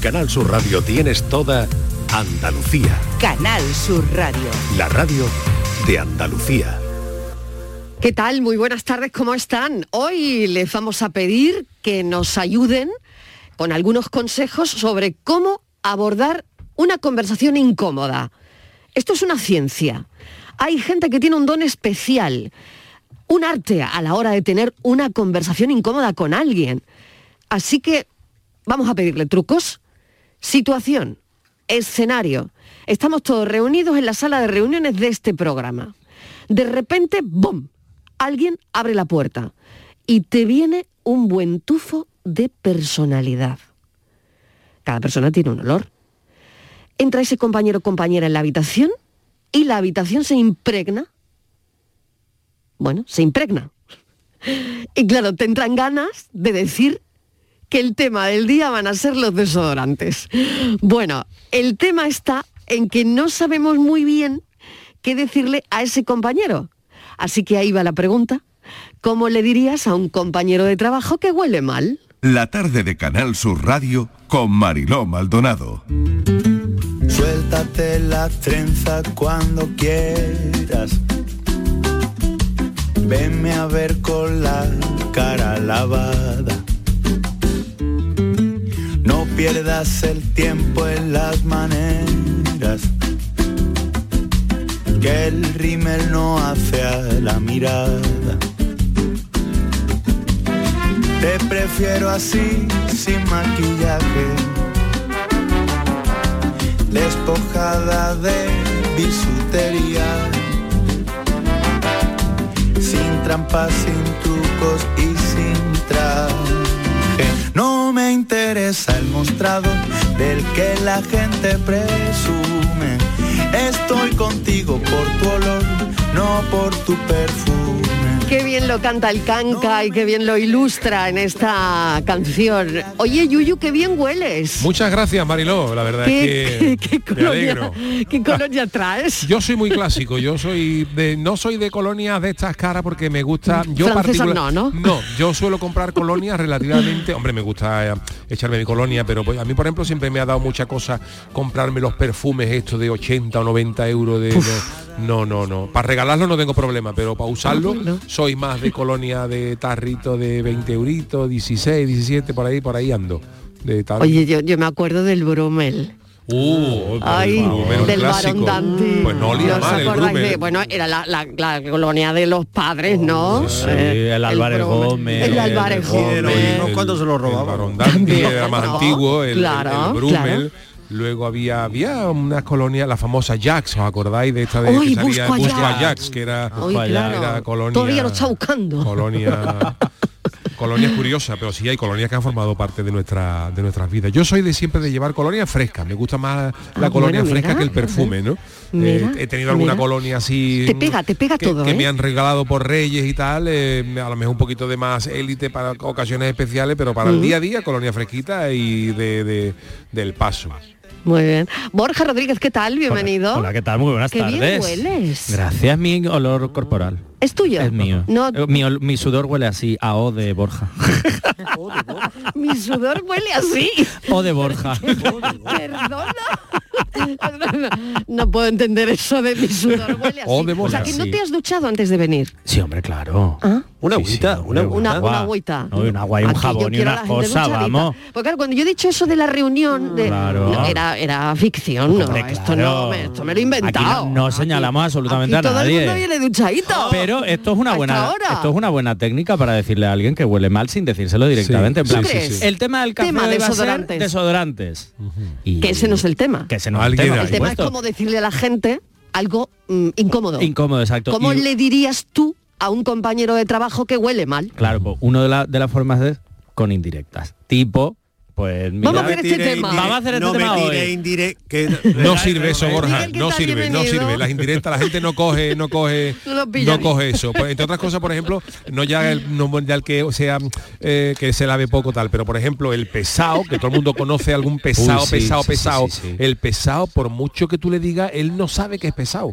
Canal Sur Radio tienes toda Andalucía. Canal Sur Radio. La radio de Andalucía. ¿Qué tal? Muy buenas tardes, ¿cómo están? Hoy les vamos a pedir que nos ayuden con algunos consejos sobre cómo abordar una conversación incómoda. Esto es una ciencia. Hay gente que tiene un don especial, un arte a la hora de tener una conversación incómoda con alguien. Así que vamos a pedirle trucos. Situación, escenario. Estamos todos reunidos en la sala de reuniones de este programa. De repente, ¡bum! Alguien abre la puerta y te viene un buen tufo de personalidad. Cada persona tiene un olor. Entra ese compañero o compañera en la habitación y la habitación se impregna. Bueno, se impregna. Y claro, te entran ganas de decir que el tema del día van a ser los desodorantes. Bueno, el tema está en que no sabemos muy bien qué decirle a ese compañero. Así que ahí va la pregunta. ¿Cómo le dirías a un compañero de trabajo que huele mal? La tarde de Canal Sur Radio con Mariló Maldonado. Suéltate la trenza cuando quieras. Venme a ver con la cara lavada. Pierdas el tiempo en las maneras. Que el rímel no hace a la mirada. Te prefiero así, sin maquillaje, despojada de bisutería, sin trampas, sin trucos y sin traje. Interesa el mostrado del que la gente presume. Estoy contigo por tu olor, no por tu perfume. Qué bien lo canta el canca y qué bien lo ilustra en esta canción. Oye, Yuyu, qué bien hueles. Muchas gracias, Mariló. La verdad ¿Qué, es que qué me alegro. colonia, qué colonia traes? Yo soy muy clásico, yo soy de no soy de colonias de estas caras porque me gusta yo particular- no, ¿no? yo suelo comprar colonias relativamente, hombre, me gusta eh, echarme mi colonia, pero pues, a mí por ejemplo siempre me ha dado mucha cosa comprarme los perfumes estos de 80 o 90 euros de no, no, no. Para regalarlo no tengo problema, pero para usarlo soy más de colonia de tarrito de 20 euritos, 16, 17, por ahí, por ahí ando. De tal. Oye, yo, yo me acuerdo del Brumel. Uh, Ay, Brumel, un del. Barón Dandy. Pues no olía ¿No os mal el Brumel. bueno, era la, la- la colonia de los padres, ¿no? Sí, Eh, el Álvarez Brumel. Gómez, El Álvarez el- Gómez. el- ¿Cuándo se lo robaban? Barón Dandy También, era más ¿no? antiguo, el, el- Claro, el Brummel. claro. Luego había había unas colonias, la famosa Jax, ¿os acordáis de esta de que salía Busco Busco a Jax. Jax, que era, Uy, claro. era colonia. Todavía lo está buscando. Colonia. Colonia curiosa, pero sí hay colonias que han formado parte de nuestra de nuestras vidas. Yo soy de siempre de llevar colonias frescas, me gusta más la Ah, colonia bueno, fresca mira, que el perfume, ¿no? Mira, Eh, he tenido alguna mira. colonia así Te pega, te pega que, todo, que ¿eh? me han regalado por Reyes y tal, eh, a lo mejor un poquito de más élite para ocasiones especiales, pero para el Mm. día a día, colonia fresquita y de, de- del paso. Muy bien. Borja Rodríguez, ¿qué tal? Bienvenido. Hola, ¿qué tal? Muy buenas Qué bien tardes. hueles. Gracias, mi olor corporal. ¿Es tuyo? Es mío. No, Eh, Mi, mi sudor huele así, a O de Borja. mi sudor huele así. O de Borja. Perdona. No puedo entender eso de mi sudor huele así. O de o sea, que no te has duchado antes de venir. Sí, hombre, claro. ¿Ah? Una Sí, sí, agüita, una hombre, Una, agua. una agüita. No, y un agua y un Aquí jabón y una cosa, vamos. Porque claro, cuando yo he dicho eso de la reunión, de, Claro. no, era, era ficción, no, Hombre, esto, claro. no me, esto me lo he inventado. Aquí no, no señalamos absolutamente Aquí a todo el nadie. mundo viene duchadito. Pero esto es una buena ahora. esto es una buena técnica para decirle a alguien que huele mal sin decírselo directamente. Sí, en plan, sí, sí, sí. El tema del café Tema ser desodorantes. Y- Que ese no es el tema. Que ese no es el Alguien tema. El tema es como decirle a la gente algo mm, incómodo. Incómodo, exacto. ¿Cómo Y- le dirías tú a un compañero de trabajo que huele mal? Claro, pues una de, la- de las formas es con indirectas. Tipo, pues mira, Vamos a hacer este tema. Vamos a hacer este no tema me hoy. que No sirve eso, Borja, Miguel, ¿qué no sirve, no sirve. Las indirectas, la gente no coge, no coge, No coge eso. Pues, entre otras cosas, por ejemplo, no ya el, no ya el que sea eh, que se lave poco tal, pero por ejemplo el pesado, que todo el mundo conoce algún pesado, Uy, sí, pesado, sí, sí, pesado. sí, sí. El pesado, por mucho que tú le digas, él no sabe que es pesado.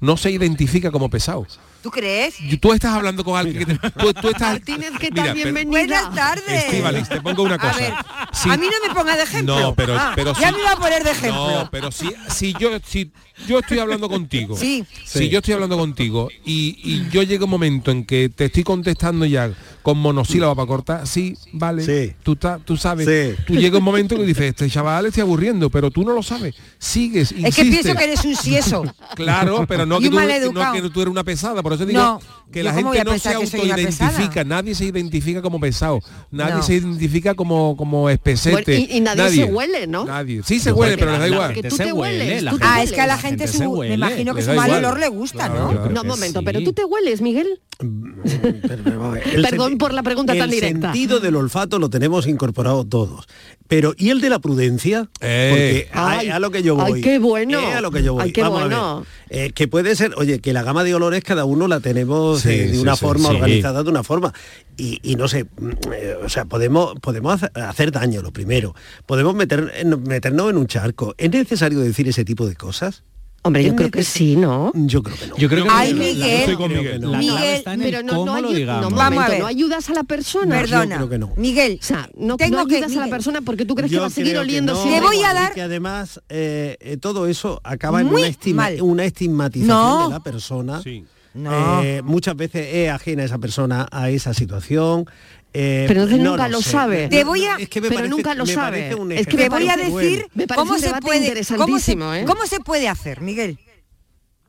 no se identifica como pesado. ¿Tú crees? Tú estás hablando con alguien que te, tú, tú estás Martínez, ¿qué Mira, pero-. Buenas tardes. Te pongo una A cosa. ver, Si- a mí no me ponga de ejemplo. No, pero, Ah, pero ya si- me iba a poner de ejemplo. No, pero si, si yo si yo estoy hablando contigo, Sí. si yo estoy hablando contigo y, y yo llega un momento en que te estoy contestando ya con monosílaba para cortar, sí, vale, Sí. tú ta- tú sabes, Sí. tú llega un momento que dices, este chaval estoy aburriendo, pero tú no lo sabes, sigues, es que pienso que eres un sieso. Claro, pero no que, tú, no que tú eres una pesada, por eso digo No, que la gente no se autoidentifica, nadie se identifica como pesado, nadie No. se identifica como como espesete. Y- y nadie se huele, ¿no? Nadie. Sí se huele, pero les da igual. Que tú te hueles, Ah, es que a la gente, se me imagino que su mal olor le gusta, ¿no? No, un momento, pero tú te hueles, Miguel. El Perdón por la pregunta tan el directa. sentido del olfato lo tenemos incorporado todos. Pero ¿y el de la prudencia? Eh. Porque a- Ay, a, lo que yo ay, voy. qué bueno. Eh, a lo que yo voy. Ay, qué Vamos a ver. bueno. Eh, que puede ser, oye, que la gama de olores cada uno la tenemos Sí, eh, de sí, una sí, forma sí. organizada de una forma. Y, y no sé, mm, eh, o sea, podemos, podemos hacer, daño, lo primero. Podemos meter, meternos en un charco. ¿Es necesario decir ese tipo de cosas? Hombre, yo ¿Es creo que sí, ¿no? Yo creo que no. Yo creo que Ay, la- Miguel. Creo Miguel. no. Miguel, Pero no, no, cómo lo ayu- digamos. no, Vamos a no ayudas a la persona. Perdona, creo que no. Miguel, O sea, no, tengo no que- ayudas a la persona porque tú crees que Yo va a seguir creo oliendo no, siempre Te voy a dar- y que además eh, eh, todo eso acaba en una, estima- mal. una estigmatización No. de la persona. Sí. No. Eh, muchas veces es ajena esa persona a esa situación. Eh, Pero entonces no nunca lo sé. sabe. Te voy a- Es que me pero parece- nunca lo sabe. Es que te voy a decir cómo se puede, cómo se, ¿eh? cómo se puede hacer, Miguel.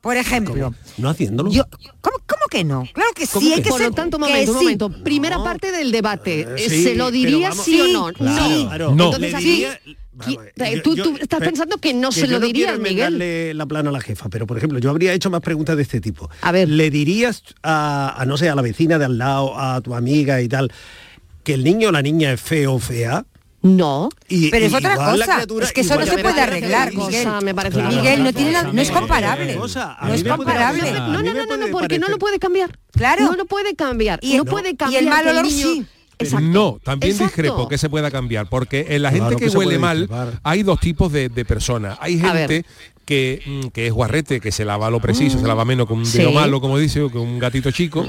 Por ejemplo, No haciéndolo. yo, ¿cómo, cómo que no? Claro que ¿Cómo sí, hay que que Por ser- lo tanto, momento, un sí. momento. Primera No. parte del debate. Eh, Eh, sí, ¿Se lo diría vamos- sí o no? Claro, sí. claro. No. Entonces Le aquí, vamos, eh, yo- tú, yo- tú estás pe- pensando que no que se lo no dirías, Miguel. la plana a la jefa, pero por ejemplo, yo habría hecho más preguntas de este tipo. A ver. ¿Le dirías a, a, no sé, a la vecina de al lado, a tu amiga y tal, que el niño o la niña es feo o fea? No. Y- Pero es y otra cosa, criatura- es que eso no se puede arreglar, cosa, Miguel. me parece Claro. Miguel, no, tiene la- no es comparable. cosa, No es comparable. No, no, no, no, porque no lo puede cambiar. Claro. No lo puede cambiar. Y- no no. puede Y el cambiar. mal que olor niño- sí. Exacto. No, también Exacto. discrepo que se pueda cambiar, porque en la Claro gente que que, huele mal hay dos tipos de, de personas. Hay gente que, mm, que es guarrete, que se lava lo preciso, se lava menos que un Sí. dedo malo, como dice, o que un gatito chico.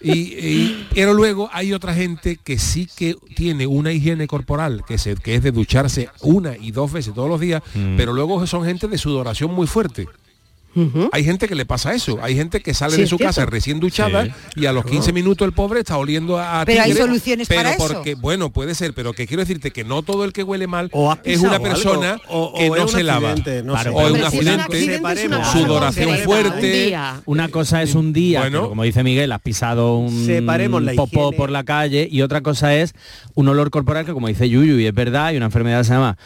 Y, y- pero luego hay otra gente que sí que tiene una higiene corporal, que, se, que es de ducharse una y dos veces todos los días, pero luego son gente de sudoración muy fuerte. Hay gente que le pasa eso, hay gente que sale Sí, de su casa cierto. recién duchada y a los 15 minutos el pobre está oliendo a, Pero hay soluciones pero para eso. porque bueno puede ser, pero que quiero decirte que no todo el que huele mal es una algo, persona o- o que no se lava no Claro, o es un Hombre, si es un accidente, sudoración fuerte. un. Una cosa es un día, Bueno. que, como dice Miguel, has pisado un Separemos la popó higiene. por la calle y otra cosa es un olor corporal que, como dice Yuyu, y es verdad, hay una enfermedad que se llama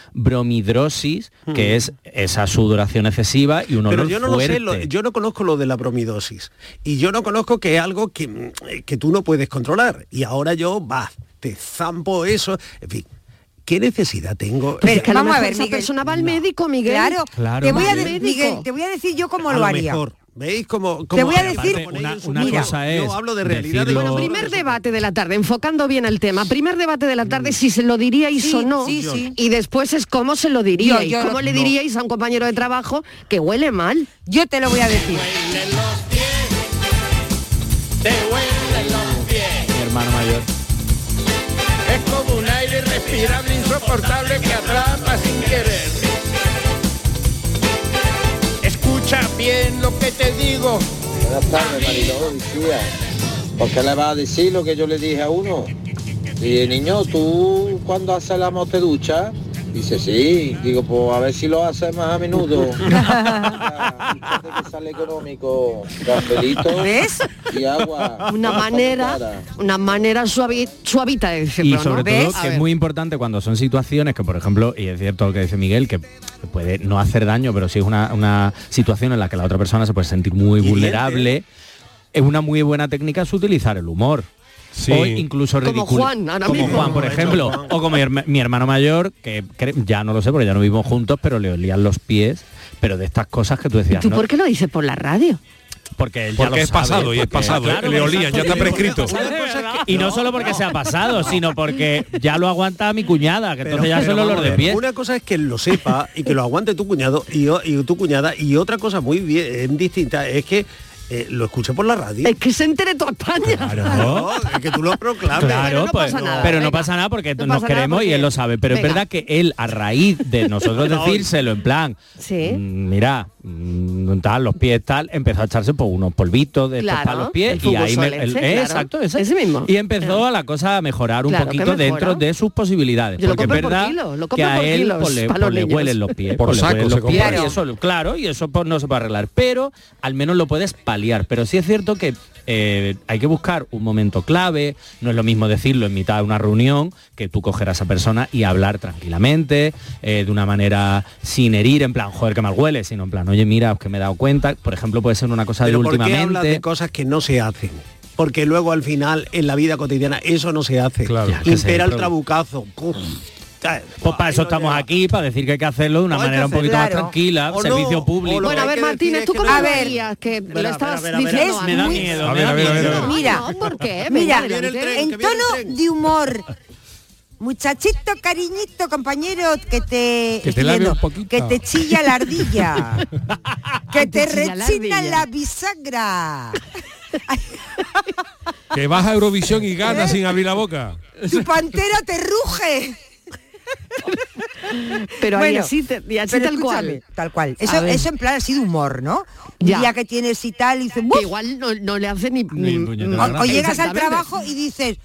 bromidrosis, que es esa sudoración excesiva y un olor Pero yo no lo fuerte. sé, lo- yo no conozco lo de la bromidosis. Y yo no conozco que es algo que, mm, que tú no puedes controlar. Y ahora yo, va, te zampo eso. En fin, ¿qué necesidad tengo? Pues es que a lo Vamos a ver, esa Miguel. persona va al médico, Miguel. Claro, Claro, te voy a Miguel. de- Miguel, te voy a decir yo cómo A lo lo haría. mejor. ¿Veis cómo, Te voy a cómo- decir- Una- una mira, cosa es Yo hablo de realidad. decirlo- Bueno, primer debate de la tarde, enfocando bien el tema. Primer debate de la tarde, si se lo diríais Sí, o no. sí, sí. Y después es cómo se lo diríais. Yo- yo- ¿Cómo le no. diríais a un compañero de trabajo que huele mal? Yo te lo voy a decir. Mi hermano mayor. Es como un aire respirable insoportable que atrapa sin querer. Que te digo. Buenas tardes, Mariló, decía. ¿Por qué le vas a decir lo que yo le dije a uno? Y niño, ¿tú cuando haces la te ducha? Dice, sí. Digo, pues a ver si lo haces más a menudo. Ya, fíjate que sale económico. Cafelito ¿Ves? y agua. Una manera, una manera suavi- suavita de decirlo, Y sobre todo que es muy importante cuando son situaciones que, por ejemplo, y es cierto lo que dice Miguel, que puede no hacer daño, pero sí es una, una situación en la que la otra persona se puede sentir muy vulnerable, es una muy buena técnica es utilizar el humor. Sí. O incluso Como ridicul- Juan, ahora como mismo. Juan, por ejemplo, o como mi, herma- mi hermano mayor, que ya no lo sé porque ya no vivimos juntos, pero le olían los pies, pero de estas cosas que tú ¿Y decías, tú ¿no? por qué lo dices por la radio? porque él ya Porque lo es sabe, pasado y es pasado, claro, le olían, ya está prescrito. Y no solo porque sea pasado, sino porque ya lo aguanta mi cuñada, que entonces ya Pero son olor de ver, pie. Una cosa es que lo sepa y que lo aguante tu cuñado y tu cuñada y otra cosa muy bien distinta es que eh, lo escuche por la radio. Es que se entere toda España. Claro, es que tú lo proclames. Claro, Pero no pues, pasa nada, pero no pasa nada porque No nos queremos y él lo sabe. Pero Venga. es verdad que él, a raíz de nosotros No, decírselo en plan, Sí. mm, mira, mm, tal, los pies tal, empezó a echarse por unos polvitos de Claro, para los pies el y ahí me, el- eh, claro. exacto, ese. Ese mismo. Y empezó la cosa a mejorar un poquito dentro de sus posibilidades. Yo lo porque es por verdad kilo, lo que a él kilos pues, le, pues, le huelen los pies. Por pues, saco huelen se los pies compra. y eso, claro, y eso pues, no se puede arreglar. Pero al menos lo puedes paliar. Pero sí es cierto que eh, hay que buscar un momento clave, no es lo mismo decirlo en mitad de una reunión que tú coger a esa persona y hablar tranquilamente, eh, de una manera sin herir, en plan, joder, que mal huele, sino en plan, oye, mira, que me he dado cuenta, por ejemplo, puede ser una cosa Pero de ¿por qué hablas últimamente. de cosas que no se hacen? Porque luego al final en la vida cotidiana eso no se hace. Claro. Impera el trabucazo. Uf. Pues para eso estamos aquí, para decir que hay que hacerlo de una manera un poquito más tranquila, servicio público. Bueno, a ver, Martínez, ¿tú cómo verías? Que lo estabas diciendo me da miedo, me da miedo. Mira, No, ¿por qué? Venga, Mira, en tono de humor. Muchachito, cariñito, compañero, que te Que te un que te chilla la ardilla, que te te la rechina ardilla. la bisagra, Que vas a Eurovisión y ganas sin abrir la boca. tu pantera te ruge. Pero ahí Bueno, así, te- y así Pero tal cual. Tal cual. A Eso, eso en plan así de humor, ¿no? Un Ya. día que tienes y tal, y dices, Que "Buf", igual no, no le hace ni... Ni o, o llegas al trabajo y dices,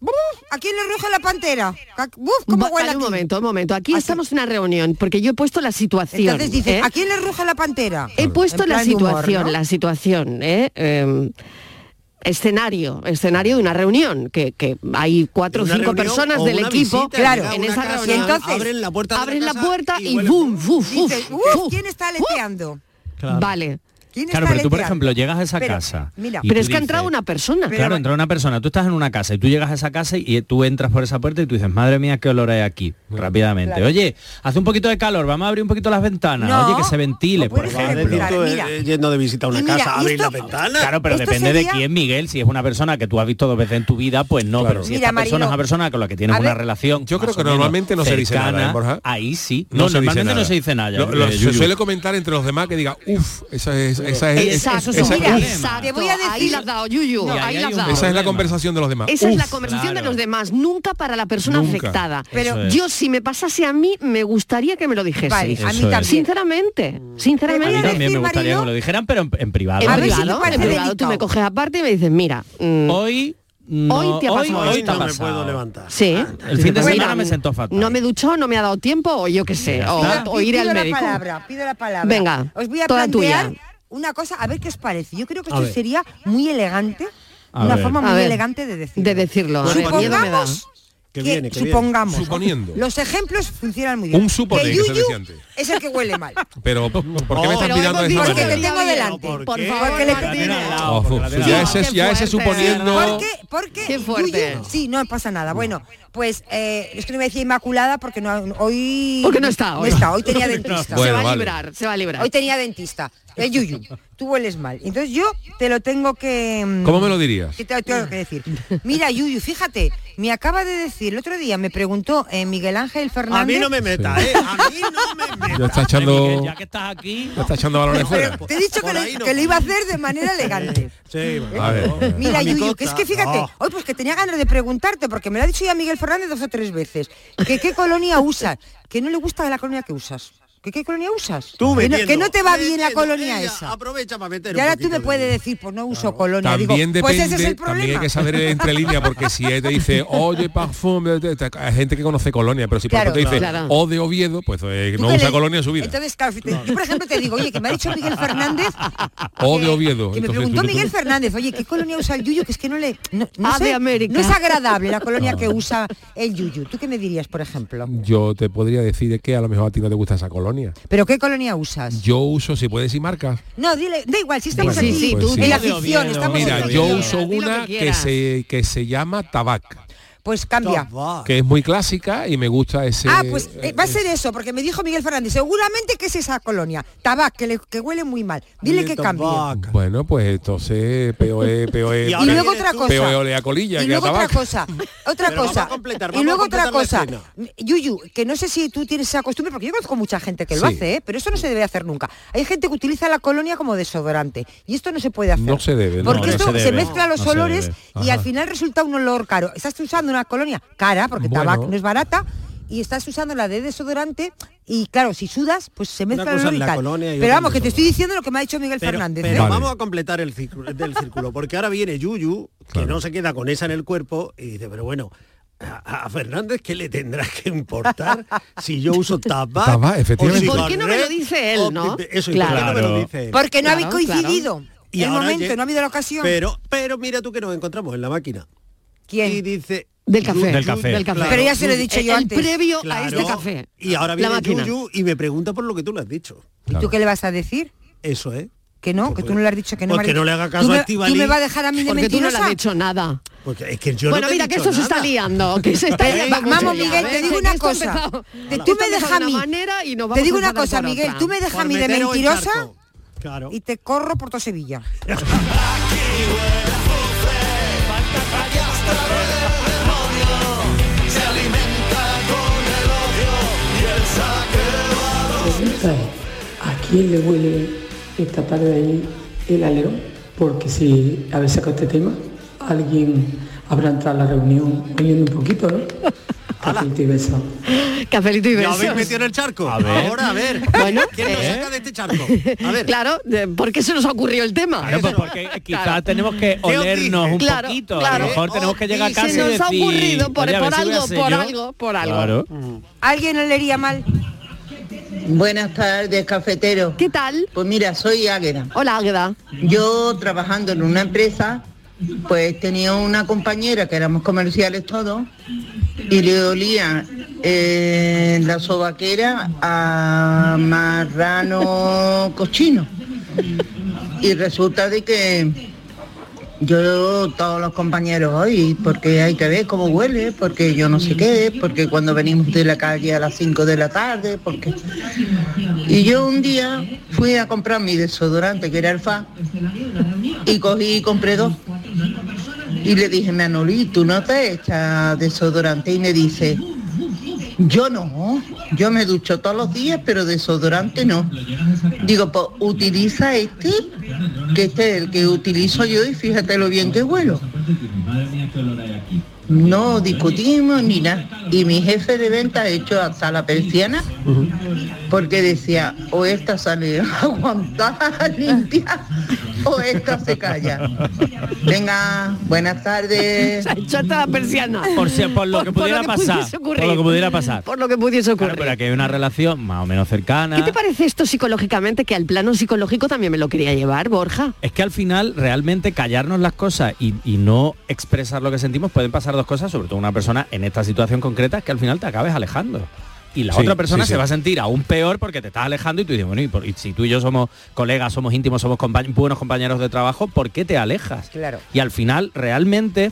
"Buf, ¿a quién le ruge la pantera? Buf, ¿Cómo huele un aquí?". momento, un momento. Aquí Así. estamos en una reunión porque yo he puesto la situación. Entonces dices, ¿eh? ¿a quién le ruge la pantera? He puesto la humor, situación, ¿no? la situación, ¿eh? Eh, escenario, escenario de una reunión, que, que hay cuatro o cinco personas o del equipo visita, Claro, en esa casa, reunión. Y entonces, abren la puerta, abren la puerta y. ¡Fuf! Dices, "Uf. ¿quién está aleteando? Vale. ¿Quién Claro, pero tú, por ejemplo, llegas a esa Pero, casa. Mira, Pero es que ha entrado una persona. Pero- Claro, entra una persona, tú estás en una casa y tú llegas a esa casa y tú entras por esa puerta y tú dices, madre mía, qué olor hay aquí, rápidamente. Claro. Oye, hace un poquito de calor, vamos a abrir un poquito las ventanas, No, oye, que se ventile, no por ejemplo. decir tú, Mira. eh, yendo de visita a una mira, casa, abrir la esto- ventana. Claro, pero depende sería- de quién, Miguel. Si es una persona que tú has visto dos veces en tu vida, pues no. Pero si Mira, esta persona Marilo, es una persona con la que tienes una relación. Yo creo que normalmente no se dice nada, ¿eh, Borja? Ahí sí. No normalmente no se dice nada. Eh, se Yuyu. suele comentar entre los demás que diga, uff, esa es, esa es, Exacto, esa- exacto. Te voy a Ahí decir- la has dado, Yuyu. Y ahí ahí la dado. esa es la conversación de los demás. Esa es la conversación de los demás, nunca para la persona Nunca. afectada. Pero es. yo si me pasase a mí, me gustaría que me lo dijese. Vale, a mí también. Sinceramente, A mí sinceramente. también me gustaría que me lo dijeran, pero en, en privado. En si privado, en privado, tú me coges aparte y me dices, mira, mm, Hoy no, Hoy te ha pasado hoy ha no me pasado. puedo levantar. sí. El fin de Mira, semana me sentó fatal. No me he duchado, no me ha dado tiempo, o yo qué sé, o, o pido al la médico. palabra, pido la palabra. Venga, os voy a toda plantear tuya. Una cosa, a ver qué os parece. Yo creo que A esto ver. sería muy elegante, A una ver. forma A muy ver, elegante de decirlo. de decirlo. A me. Supongamos Que que, viene, que supongamos. Suponiendo. Los ejemplos funcionan muy bien. Un suponer, que Yuyu antes. es el que huele mal. Pero, ¿por qué me Oh, estás pero mirando de Porque te tengo delante. ¿Por Por favor, Porque le-. Oh, Porque ya ese, ya ese suponiendo... Porque, porque Qué fuerte. Yuyu- sí, no pasa nada. Bueno, pues eh, es que no me decía Inmaculada porque no hoy Porque no está hoy. No está, hoy tenía dentista. Bueno, se va a vale. librar, se va a librar. Hoy tenía dentista. Eh, Yuyu, tú hueles mal. Entonces yo te lo tengo que... mm, ¿Cómo me lo dirías? que te lo tengo que decir. Mira, Yuyu, fíjate, me acaba de decir, el otro día me preguntó eh, Miguel Ángel Fernández... A mí no me meta, ¿eh? A mí no me meta. Ya está Miguel, echando, ya que estás aquí, ya está echando balones fuera. Te he dicho que, lo- ahí no. que lo iba a hacer de manera elegante. Sí, A ver. Mira, Yuyu, que es que fíjate, No. hoy pues que tenía ganas de preguntarte, porque me lo ha dicho ya Miguel Fernández dos o tres veces, que qué colonia usas, que no le gusta la colonia que usas. ¿Que qué colonia usas? Tú que, no, que no te va bien la colonia ella esa. Aprovecha para meter Y ahora tú me de- puedes decir, pues no uso colonia. También Digo, pues depende, ese es el también hay problema. que saber entre líneas, porque si él te dice, oye, parfum, hay gente que conoce colonia, pero si por Claro. te dice, Claro. o de Oviedo, pues eh, no usa le- colonia en su vida. Entonces, claro, si te- yo por ejemplo te digo, oye, que me ha dicho Miguel Fernández. O de Oviedo. Que me preguntó tú- tú- Miguel Fernández, oye, ¿qué colonia usa el Yuyu? Que es que no le. No, no Ah, sé, de América. no es agradable la colonia que usa el Yuyu. ¿Tú qué me dirías, por ejemplo? Yo te podría decir que a lo mejor a ti no te gusta esa colonia. ¿Pero qué colonia usas? Yo uso, si puedes decir marcas. No, dile, da igual, si estamos Sí, aquí sí, Pues tú sí. en la estamos Mira, en yo ficción. uso que una que, quieras. se, que se llama tabac. Pues cambia. Que es muy clásica y me gusta ese Ah, pues eh, va a ser eso, porque me dijo Miguel Fernández, seguramente que es esa colonia, tabac, que, le- que huele muy mal. Dile que cambie. bueno pues entonces POE POE Y luego otra cosa. POE olea colilla Y luego otra cosa, otra Pero vamos cosa. y vamos luego a otra cosa. Yuyu, que no sé si tú tienes esa costumbre, porque yo conozco mucha gente que lo Sí. hace, ¿eh? pero eso no se debe hacer nunca. Hay gente que utiliza la colonia como desodorante y esto no se puede hacer. No se debe, no, Porque no esto se se, debe. mezcla los olores y al final resulta un olor caro. Estás usando una colonia cara, porque Bueno. tabac no es barata, y estás usando la de desodorante y claro, si sudas, pues se mezcla el olor y la tal. colonia y Pero vamos, que te estoy diciendo lo que me ha dicho Miguel Pero, Fernández. pero ¿eh? Vale. vamos a completar el círculo, del círculo, porque ahora viene Yuyu, que Claro. no se queda con esa en el cuerpo, y dice, pero bueno, a, Fernández, ¿qué le tendrá que importar si yo uso tabac? Tabac, efectivamente. o ¿Y por qué no me lo dice él, no? Eso, ¿y por qué no me lo Claro. dice él? Porque no Claro, habéis coincidido. Y el momento, no ha habido la ocasión. Pero, pero mira tú que nos encontramos en la máquina. ¿Quién? Y dice... Del café. Del café. Del café. Pero ya se lo he dicho el, yo el antes. previo a este café. Y ahora viene. Yuyu y me pregunta por lo que tú le has dicho. ¿Y tú qué le vas a decir? Eso, ¿eh? Que no, que tú no le has dicho que no. Pues que no le haga ¿Tú caso a Estíbaliz. ¿Tú me vas a dejar a mí de Porque tú no le mentirosa? has dicho nada. Porque es que yo bueno, no te he mira que esto se está liando, que se está Eh, vamos, Miguel, te digo una cosa. tú me dejas de a mí. Te digo una cosa, Miguel, tú me dejas a mí de mentirosa y te corro por todo Sevilla. pregunta es, ¿a quién le huele esta tarde ahí el alerón? Porque si habéis sacado este tema, alguien habrá entrado a la reunión oyendo un poquito, ¿no? Cafelito y beso. Cafelito y ¿Ya besos. habéis metido en el charco? A ver. Ahora, a ver. Bueno, ¿Quién nos ¿eh? saca de este charco? A ver. Claro, ¿por qué se nos ha ocurrido el tema? Claro, pues porque quizás tenemos que os olernos un Claro, poquito. A claro. lo mejor tenemos que llegar a Y casa se y nos ha ocurrido por, "Oye, a ver por algo, por yo". algo, por algo. Claro. ¿Alguien le leería mal? Buenas tardes, cafetero. ¿Qué tal? Pues mira, soy Águeda. Hola, Águeda. Yo trabajando en una empresa, pues tenía una compañera que éramos comerciales todos y le olía eh, la sobaquera a marrano cochino. Y resulta de que yo, todos los compañeros hoy, porque hay que ver cómo huele, porque yo no sé qué, porque cuando venimos de la calle a las 5 de la tarde, porque... Y yo un día fui a comprar mi desodorante, que era el FA, y cogí y compré dos. Y le dije, Manolí, ¿tú no te echas desodorante? Y me dice, yo no, yo me ducho todos los días, pero desodorante no. Digo, pues utiliza este, que este es el que utilizo yo y fíjate lo bien que huelo. No discutimos ni nada. Y mi jefe de venta ha hecho hasta la persiana porque decía, o esta sale aguantada, limpia, o esta se calla. Venga, buenas tardes. Se ha hecho hasta la persiana. Por, si- por lo que pudiera pasar. pudiese ocurrir. Por lo que pudiera pasar. Por lo que pudiese ocurrir. Claro, pero aquí hay una relación más o menos cercana. ¿Qué te parece esto psicológicamente? Que al plano psicológico también me lo quería llevar, Borja. Es que al final realmente callarnos las cosas y, y no expresar lo que sentimos pueden pasar dos cosas, sobre todo una persona en esta situación concreta, es que al final te acabes alejando. Y la Sí, otra persona sí, se va a sentir aún peor porque te estás alejando y tú dices, bueno, y, por- y si tú y yo somos colegas, somos íntimos, somos compañ- buenos compañeros de trabajo, ¿por qué te alejas? Claro. Y al final realmente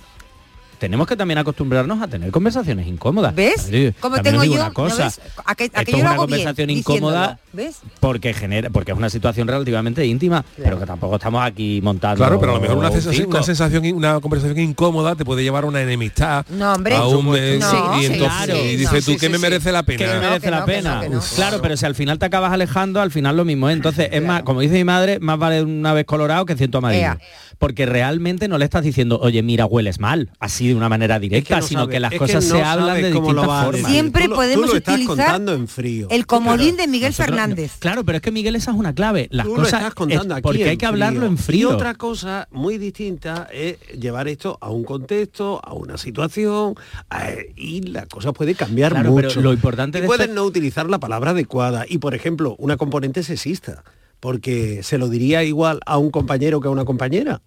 tenemos que también acostumbrarnos a tener conversaciones incómodas. ¿Ves? Como tengo digo yo, una ¿no cosa? A que, a que esto yo es una bien, conversación incómoda ¿Ves? porque genera porque es una situación relativamente íntima, pero que tampoco estamos aquí montando. Claro, pero a lo mejor una un sensación, una sensación, una conversación incómoda te puede llevar a una enemistad. No, hombre. a un, eh, No, y sí, entonces claro. y Sí, dices no, tú sí, que sí, me sí. merece la que pena. me merece que la no, que pena. no, que no. Claro, pero si al final te acabas alejando, al final lo mismo es. Entonces, es más, como dice mi madre, más vale una vez colorado que ciento amarillo. Porque realmente no le estás diciendo, oye, mira, hueles mal, así de una manera directa, no sino sabe- que las es cosas no se hablan de cómo lo distintas va a formas. Siempre Tú lo- podemos tú lo estás utilizar contando en frío. El comodín de Miguel Nosotros- Fernández. Claro, pero es que Miguel esa es una clave. Las Tú lo cosas estás contando es aquí porque hay que hablarlo en frío. Y otra cosa muy distinta es llevar esto a un contexto, a una situación, a- y la cosa puede cambiar Claro, pero mucho. lo importante y de pueden esto- no utilizar la palabra adecuada. Y por ejemplo, una componente sexista, porque se lo diría igual a un compañero que a una compañera.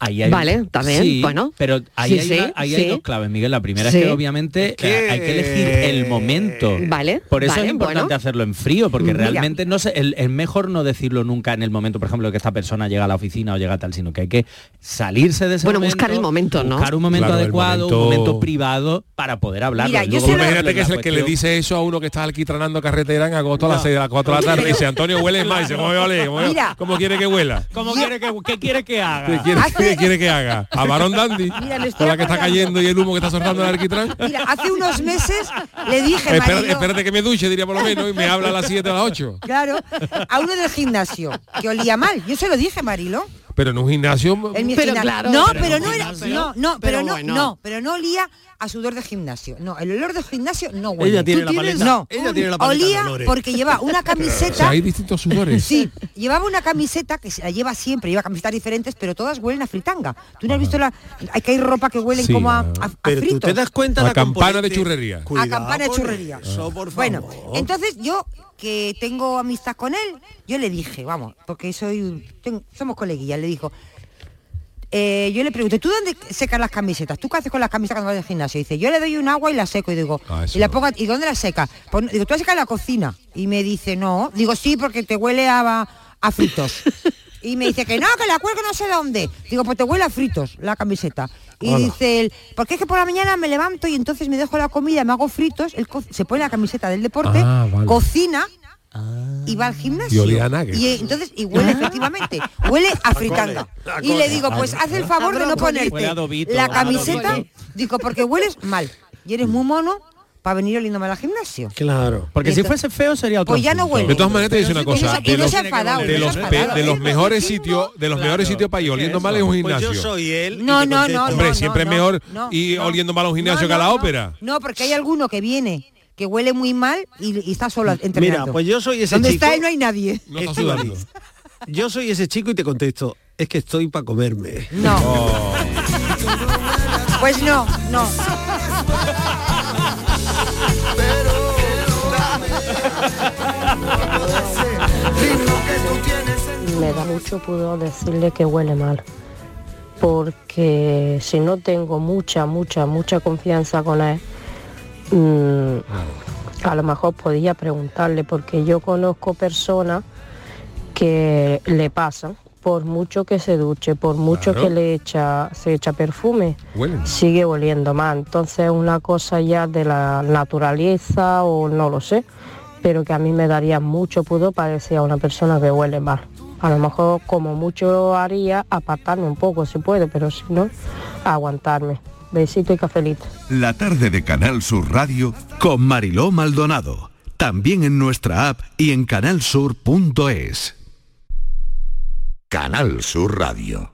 Ahí hay, Vale, también, Sí, bueno. Pero ahí, Sí, hay, sí, una- ahí hay sí. dos claves, Miguel. La primera Sí. es que obviamente hay que elegir el momento. Vale, Por eso vale, es importante bueno. hacerlo en frío, porque Mira. realmente no sé, el- es mejor no decirlo nunca en el momento, por ejemplo, que esta persona llega a la oficina o llega tal, sino que hay que salirse de ese Bueno, momento. buscar el momento, ¿no? Buscar un momento Claro, adecuado, momento- un momento privado para poder hablar. Mira, yo Luego, se lo- Imagínate que es el que le dice eso a uno que está alquitranando carretera en agosto a las 6 de las 4 de la tarde y dice Antonio huele más, dice, ¿cómo, vale? ¿Cómo, Mira. cómo quiere que huela? ¿Cómo quiere que, qué quiere que haga? ¿Qué quiere, que haga? ¿A Barón Dandy? Mira, estoy con la que está cayendo y el humo que está soltando el alquitrán. Mira, hace unos meses le dije, Espérate, espérate que me duche, diría por lo menos, y me habla a las 7 a las 8. claro, a uno del gimnasio, que olía mal. Yo se lo dije, Marilo. Pero en un gimnasio... En mi Pero claro, no, pero no era, gimnasio. no, no, pero, Pero no, bueno. no, pero no olía a sudor de gimnasio. No, el olor de gimnasio no huele. Ella tiene ¿Tú la paleta- No, ella tiene la paleta de olía porque lleva una O sea, camiseta. hay distintos sudores. Sí, llevaba una camiseta que se la lleva siempre, lleva camisetas diferentes, pero todas huelen a fritanga. ¿Tú no has visto la hay que hay ropa que huelen Sí, como a, a- a Pero tú fritos? te das cuenta A la campana de churrería. A Cuidado a campana de churrería. eso, por Bueno, entonces yo que tengo amistad con él, yo le dije, vamos, porque soy ten- somos coleguillas, le dijo, eh, yo le pregunté, ¿tú dónde secas las camisetas? ¿Tú qué haces con las camisetas cuando vas al gimnasio? dice, yo le doy un agua y la seco. Y digo, Ah, y la pongo, ¿y dónde la secas? Pues, digo, tú la secas en la cocina. Y me dice, no. Digo, sí, porque te huele a, a fritos. Y me dice que no, que la cuelgo no sé dónde. Digo, pues te huele a fritos la camiseta. Y Hola. dice él, porque es que por la mañana me levanto y entonces me dejo la comida, me hago fritos, él se pone la camiseta del deporte, Ah, vale. cocina y va al gimnasio. Y eh, entonces, y huele efectivamente, huele a fritanga. Y le digo, pues haz el favor de no ponerte la camiseta, digo, porque hueles mal. Y eres muy mono para venir oliéndome al gimnasio. Claro. Porque si fuese feo sería otro Pues ya no huele. De todas maneras te dice una cosa, de los, mejores sitios, de los mejores sitios para ir oliendo mal es un Pues gimnasio. yo soy él. No, no, no, Hombre, siempre es mejor ir oliendo mal a un gimnasio que a la ópera. No, porque hay alguno que viene que huele muy mal y, y está solo entrenando. Mira, pues yo soy ese ¿Dónde chico. está él no hay nadie. No está sudando. Yo soy ese chico y te contesto, es que estoy para comerme. No. Oh. Pues no, no. Me da mucho pudor decirle que huele mal, porque si no tengo mucha, mucha, mucha confianza con él, mm, a lo mejor podía preguntarle, porque yo conozco personas que le pasan, por mucho que se duche, por mucho Claro. que le echa, se echa perfume, Huelen. sigue oliendo mal. Entonces es una cosa ya de la naturaleza o no lo sé, pero que a mí me daría mucho pudor parecer a una persona que huele mal. A lo mejor como mucho haría apartarme un poco si puedo, pero si no, aguantarme. Besito y cafelito. La tarde de Canal Sur Radio con Mariló Maldonado. También en nuestra app y en canalsur.es. Canal Sur Radio.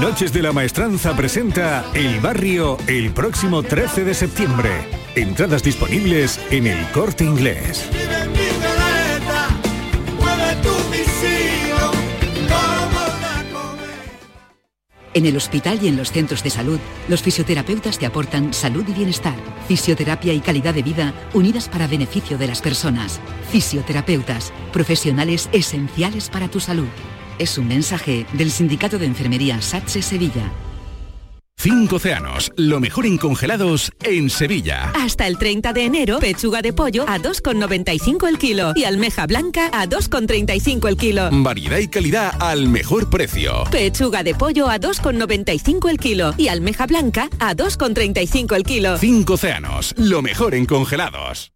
Noches de la Maestranza presenta El Barrio el próximo 13 de septiembre. Entradas disponibles en el corte inglés. En el hospital y en los centros de salud, los fisioterapeutas te aportan salud y bienestar, fisioterapia y calidad de vida unidas para beneficio de las personas. Fisioterapeutas, profesionales esenciales para tu salud. Es un mensaje del Sindicato de Enfermería SATSE Sevilla. Cinco océanos, lo mejor en congelados en Sevilla. Hasta el 30 de enero, pechuga de pollo a 2,95 el kilo y almeja blanca a 2,35 el kilo. Variedad y calidad al mejor precio. Pechuga de pollo a 2,95 el kilo y almeja blanca a 2,35 el kilo. Cinco océanos, lo mejor en congelados.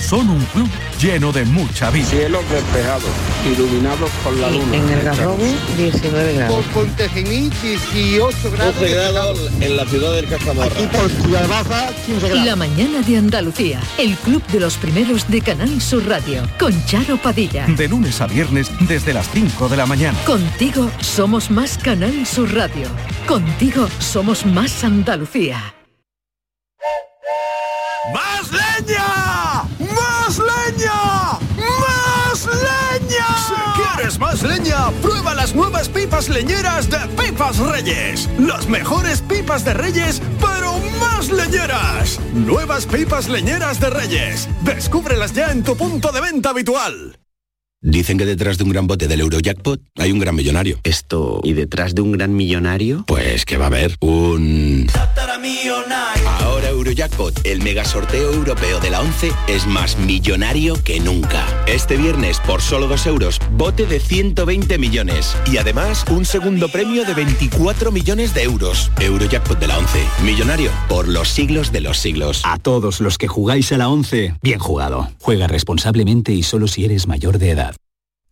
Son un club lleno de mucha vida. Cielos despejados, iluminados por la luna. En el Garrobo, 19 grados. Por Pontejimí, 18 grados. 12 grados en la ciudad del Cajamarra. Aquí por Ciudad Baja, 15 grados. La mañana de Andalucía, el club de los primeros de Canal Sur Radio, con Charo Padilla. De lunes a viernes desde las 5 de la mañana. Contigo somos más Canal Sur Radio. Contigo somos más Andalucía. ¡Más leña! ¡Más leña! ¡Más leña! Si quieres más leña, prueba las nuevas pipas leñeras de Pipas Reyes. Las mejores pipas de Reyes, pero más leñeras. Nuevas pipas leñeras de Reyes. Descúbrelas ya en tu punto de venta habitual. Dicen que detrás de un gran bote del Eurojackpot hay un gran millonario. Esto, ¿y detrás de un gran millonario? Pues que va a haber un... Eurojackpot, el mega sorteo europeo de la 11, es más millonario que nunca. Este viernes, por solo 2 euros, bote de 120 millones. Y además, un segundo premio de 24 millones de euros. Eurojackpot de la 11, millonario por los siglos de los siglos. A todos los que jugáis a la 11, bien jugado. Juega responsablemente y solo si eres mayor de edad.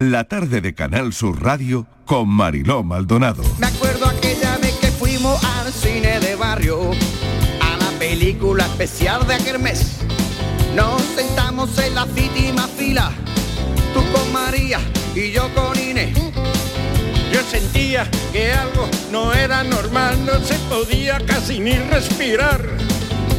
La tarde de Canal Sur Radio con Mariló Maldonado. Me acuerdo aquella vez que fuimos al cine de barrio, película especial de aquel mes. Nos sentamos en la última fila, tú con María y yo con Inés. Yo sentía que algo no era normal, no se podía casi ni respirar.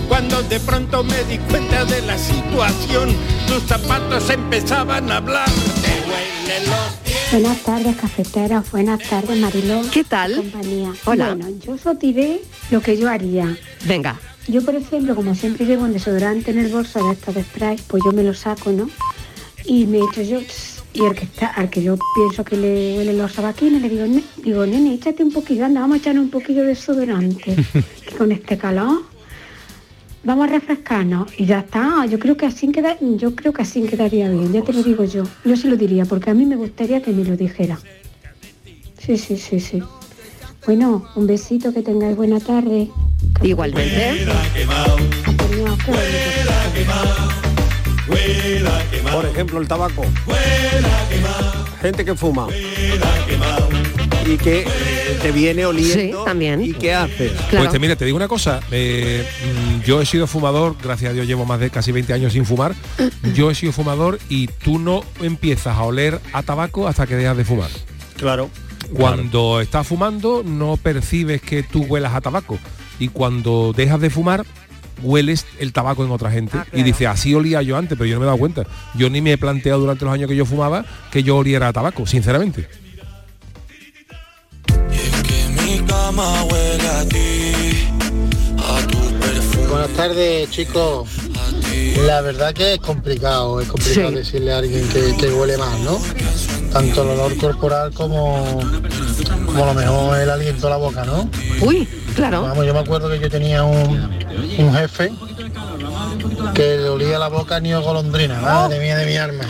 Cuando de pronto me di cuenta de la situación, tus zapatos empezaban a hablar. Te huelen los pies. Buenas tardes, cafetera. Buenas tardes, Mariló. ¿Qué tal? Compañía. Hola. Bueno, yo os diré lo que yo haría. Venga. Yo, por ejemplo, como siempre llevo un desodorante en el bolso de estos de spray, pues yo me lo saco, ¿no? Y me echo yo... Y el que está, al que yo pienso que le huelen los sabaquines, le digo, "Ne- digo, nene, échate un poquillo, anda, vamos a echarle un poquillo de desodorante. que con este calor vamos a refrescarnos y ya está. Yo creo que así queda, yo creo que así quedaría bien, ya te lo digo yo. Yo se lo diría, porque a mí me gustaría que me lo dijera. Sí, sí, sí, sí. Bueno, un besito, que tengáis buena tarde. Igualmente. Por ejemplo, el tabaco. Gente que fuma. Y que te viene oliendo. Sí, también. ¿Y qué haces? Pues te, mira, te digo una cosa, eh, mm, yo he sido fumador, gracias a Dios llevo más de casi 20 años sin fumar, yo he sido fumador y tú no empiezas a oler a tabaco hasta que dejas de fumar. Claro. Cuando estás fumando no percibes que tú huelas a tabaco y cuando dejas de fumar hueles el tabaco en otra gente y dice así olía yo antes pero yo no me he dado cuenta yo ni me he planteado durante los años que yo fumaba que yo oliera a tabaco sinceramente Mi cama huele a ti, a tu perfume. Buenas tardes, chicos. La verdad que es complicado, es complicado Sí. decirle a alguien que, que huele mal, ¿no? Tanto el olor corporal como, como a lo mejor el aliento a la boca, ¿no? Uy, claro. Vamos, yo me acuerdo que yo tenía un, un jefe que le olía la boca ni golondrina, madre mía de mi alma.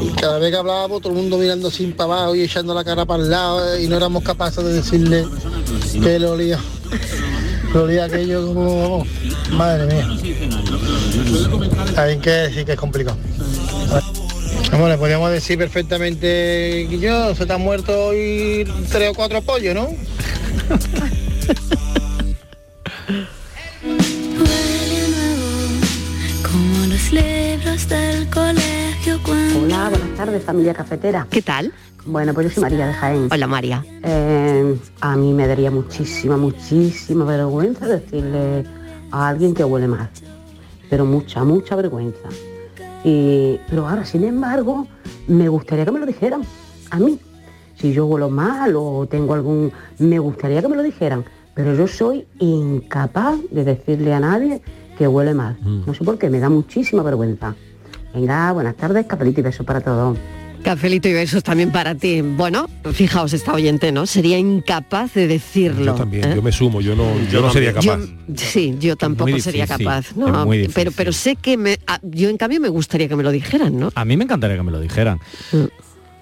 Y cada vez que hablábamos, todo el mundo mirando sin para abajo y echando la cara para el lado eh, y no éramos capaces de decirle que le olía. Le olía aquello como, madre mía. Hay que decir que es complicado. Vamos, le podríamos decir perfectamente, yo se te han muerto hoy tres o cuatro pollos, ¿no? Hola, buenas tardes, familia cafetera. ¿Qué tal? Bueno, pues yo soy María de Jaén. Hola, María. Eh, a mí me daría muchísima, muchísima vergüenza decirle a alguien que huele mal. Pero mucha, mucha vergüenza. Y, pero ahora, sin embargo, me gustaría que me lo dijeran. A mí. Si yo huelo mal o tengo algún... Me gustaría que me lo dijeran. Pero yo soy incapaz de decirle a nadie que huele mal. No sé por qué, me da muchísima vergüenza. Venga, buenas tardes, capelito y besos para todos. Cafelito y besos también para ti. Bueno, fijaos esta oyente, ¿no? Sería incapaz de decirlo. yo también ¿eh? yo me sumo yo no yo, no sería Yo- capaz sí, yo tampoco sería capaz. No, pero, pero sé que me, ah, yo en cambio me gustaría que me lo dijeran, ¿no? A mí me encantaría que me lo dijeran.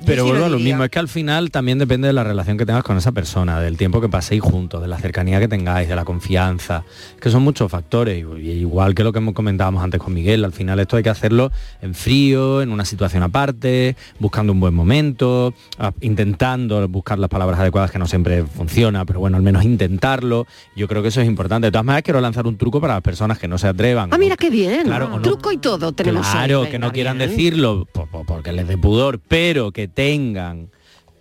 Pero sí lo vuelvo a lo mismo, es que al final también depende de la relación que tengas con esa persona, del tiempo que paséis juntos, de la cercanía que tengáis, de la confianza, que son muchos factores, igual que lo que hemos comentábamos antes con Miguel, al final esto hay que hacerlo en frío, en una situación aparte, buscando un buen momento, intentando buscar las palabras adecuadas que no siempre funciona, pero bueno, al menos intentarlo. Yo creo que eso es importante. De todas maneras, quiero lanzar un truco para las personas que no se atrevan. Ah, mira qué bien. Claro, no- Truco y todo tenemos Claro, que no quieran bien. decirlo po- po- porque les dé pudor, pero que tengan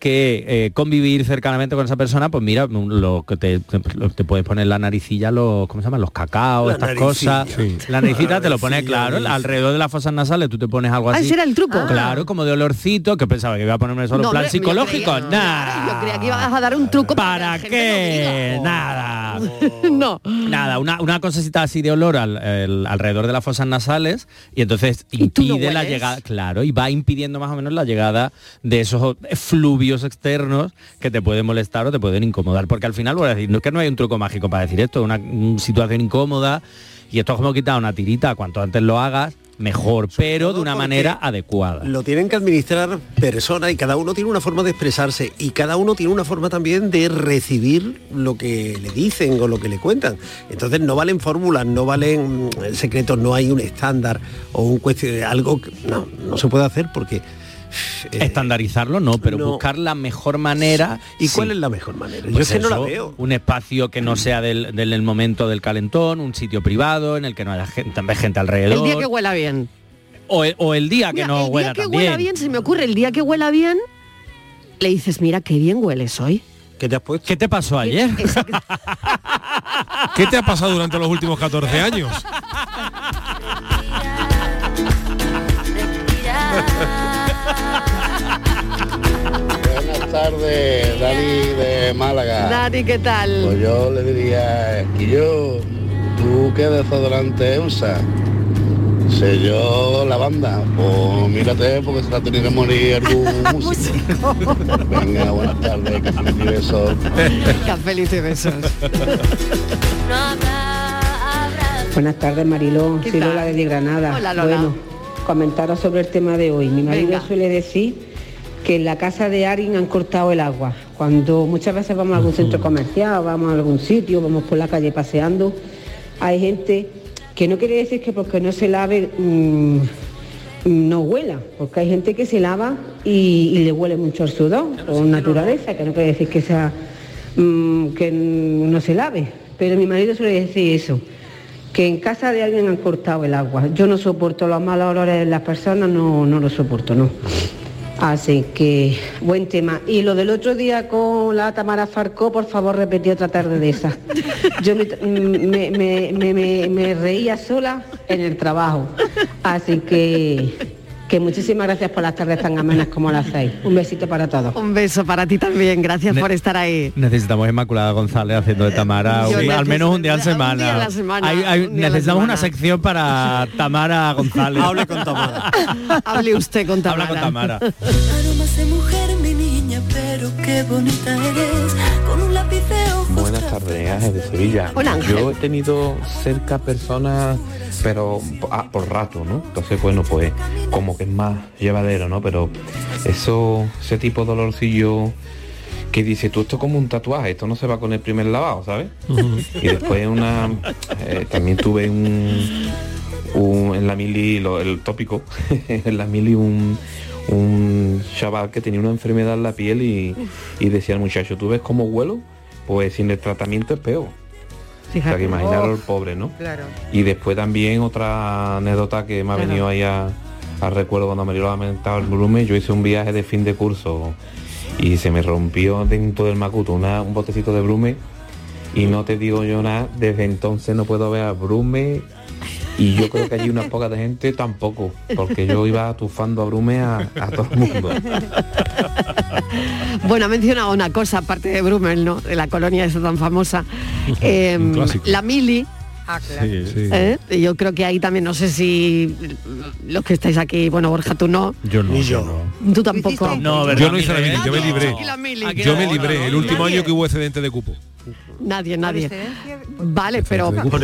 que eh, convivir cercanamente con esa persona, pues mira, lo que te, te- lo- te puedes poner la naricilla los, ¿cómo se llama? Los cacao, La estas naricilla. cosas. Sí. La naricita te lo pones claro, alrededor de las fosas nasales tú te pones algo Ah, así. ese era el truco. Claro, como de olorcito, que pensaba que iba a ponerme solo No, plan hombre, psicológico. creía- Nah. Yo creía que ibas a dar un truco ¿Para que qué? Nada. no. Nada, una, una cosita así de olor al- el- alrededor de las fosas nasales y entonces no impide la llegada, claro, y va impidiendo más o menos la llegada de esos fluvios externos que te pueden molestar o te pueden incomodar. Porque al final, voy a decir, no es que no hay un truco mágico para decir esto, es una, una situación incómoda y esto es como quitar una tirita, cuanto antes lo hagas, mejor, pero de una manera adecuada. Lo tienen que administrar personas y cada uno tiene una forma de expresarse y cada uno tiene una forma también de recibir lo que le dicen o lo que le cuentan. Entonces no valen fórmulas, no valen mm, secretos, no hay un estándar o un cuestión, algo que no, no se puede hacer porque... eh, Estandarizarlo no, pero no. buscar la mejor manera. ¿Y sí. cuál es la mejor manera? Yo Pues es que no la eso, veo. Un espacio que no sea del, del- del momento del calentón, un sitio privado en el que no haya gente, gente alrededor. El día que huela bien. o, el, o el día que Mira, no el huela día que huela bien, se me ocurre, el día que huela bien, le dices, mira, qué bien hueles hoy. ¿Qué te has puesto? ¿Qué te pasó ayer? ¿Qué te ha pasado durante los últimos 14 años? Tardes, Dani de Málaga. Dani, ¿qué tal? Pues yo le diría, y yo, ¿tú qué desodorante usas? Sé yo la banda, pues mírate porque se te ha tenido que morir algún músico. Venga, buenas tardes, que feliz y besos. Feliz y besos. Buenas tardes, Mariló. ¿Qué Soy? Lola de Granada. Hola, Lola. Bueno, comentaros sobre el tema de hoy. Mi marido Venga. suele decir que en la casa de alguien han cortado el agua. Cuando muchas veces vamos a algún centro comercial, vamos a algún sitio, vamos por la calle paseando, hay gente que no quiere decir que porque no se lave mm, no huela, porque hay gente que se lava y, y le huele mucho el sudor, o naturaleza, que no quiere decir que sea mm, que no se lave. Pero mi marido suele decir eso, que en casa de alguien han cortado el agua. Yo no soporto los malos olores de las personas, no, no lo soporto, no. Así que buen tema. Y lo del otro día con la Tamara Farcó, por favor, repetí otra tarde de esa. Yo me, me- me- me- reía sola en el trabajo. Así que, que muchísimas gracias por las tardes tan amenas como las hacéis. Un besito para todos. Un beso para ti también, gracias Ne- por estar ahí. Necesitamos Inmaculada González haciendo de Tamara Yo un- al menos un día a la un semana. día a la semana, Hay- hay- un día a la necesitamos una sección para Tamara González. Hable con Tamara. Hable usted con Tamara. Habla con Tamara. Aromas de mujer, mi niña, pero qué bonita eres. Tardes, Ángel de Sevilla. Hola, Ángel. Yo he tenido cerca personas, pero ah, por rato, ¿no? Entonces, bueno, pues como que es más llevadero, ¿no? Pero eso, ese tipo de dolorcillo que dice, tú esto es como un tatuaje, esto no se va con el primer lavado, ¿sabes? Y después una, eh, también tuve un, un- en la mili, lo- el tópico, en la mili un, un chaval que tenía una enfermedad en la piel y, y decía el muchacho, ¿tú ves cómo huelo? Pues sin el tratamiento es peor. O sea, Fíjate. que imaginaros Oh, el pobre, ¿no? Claro. Y después también otra anécdota que me ha Claro. venido ahí a, a recuerdo cuando me lo lamentaba el volumen, yo hice un viaje de fin de curso y se me rompió dentro del Macuto una- un botecito de brume y no te digo yo nada, desde entonces no puedo ver a brume y yo creo que allí unas pocas de gente tampoco, porque yo iba atufando a brume a, a todo el mundo. Bueno, ha mencionado una cosa, aparte de Brummel, ¿no? De la colonia esa tan famosa. Eh, Un clásico. la Mili. Sí, sí. ¿eh? Yo creo que ahí también, no sé si los que estáis aquí, bueno, Borja, tú no, Yo no. Ni yo. tú tampoco. No, ¿verdad, Yo no hice la mili, yo me libré. Yo me libré, el último año que hubo excedente de cupo. Nadie, nadie. Vale, pero cupo.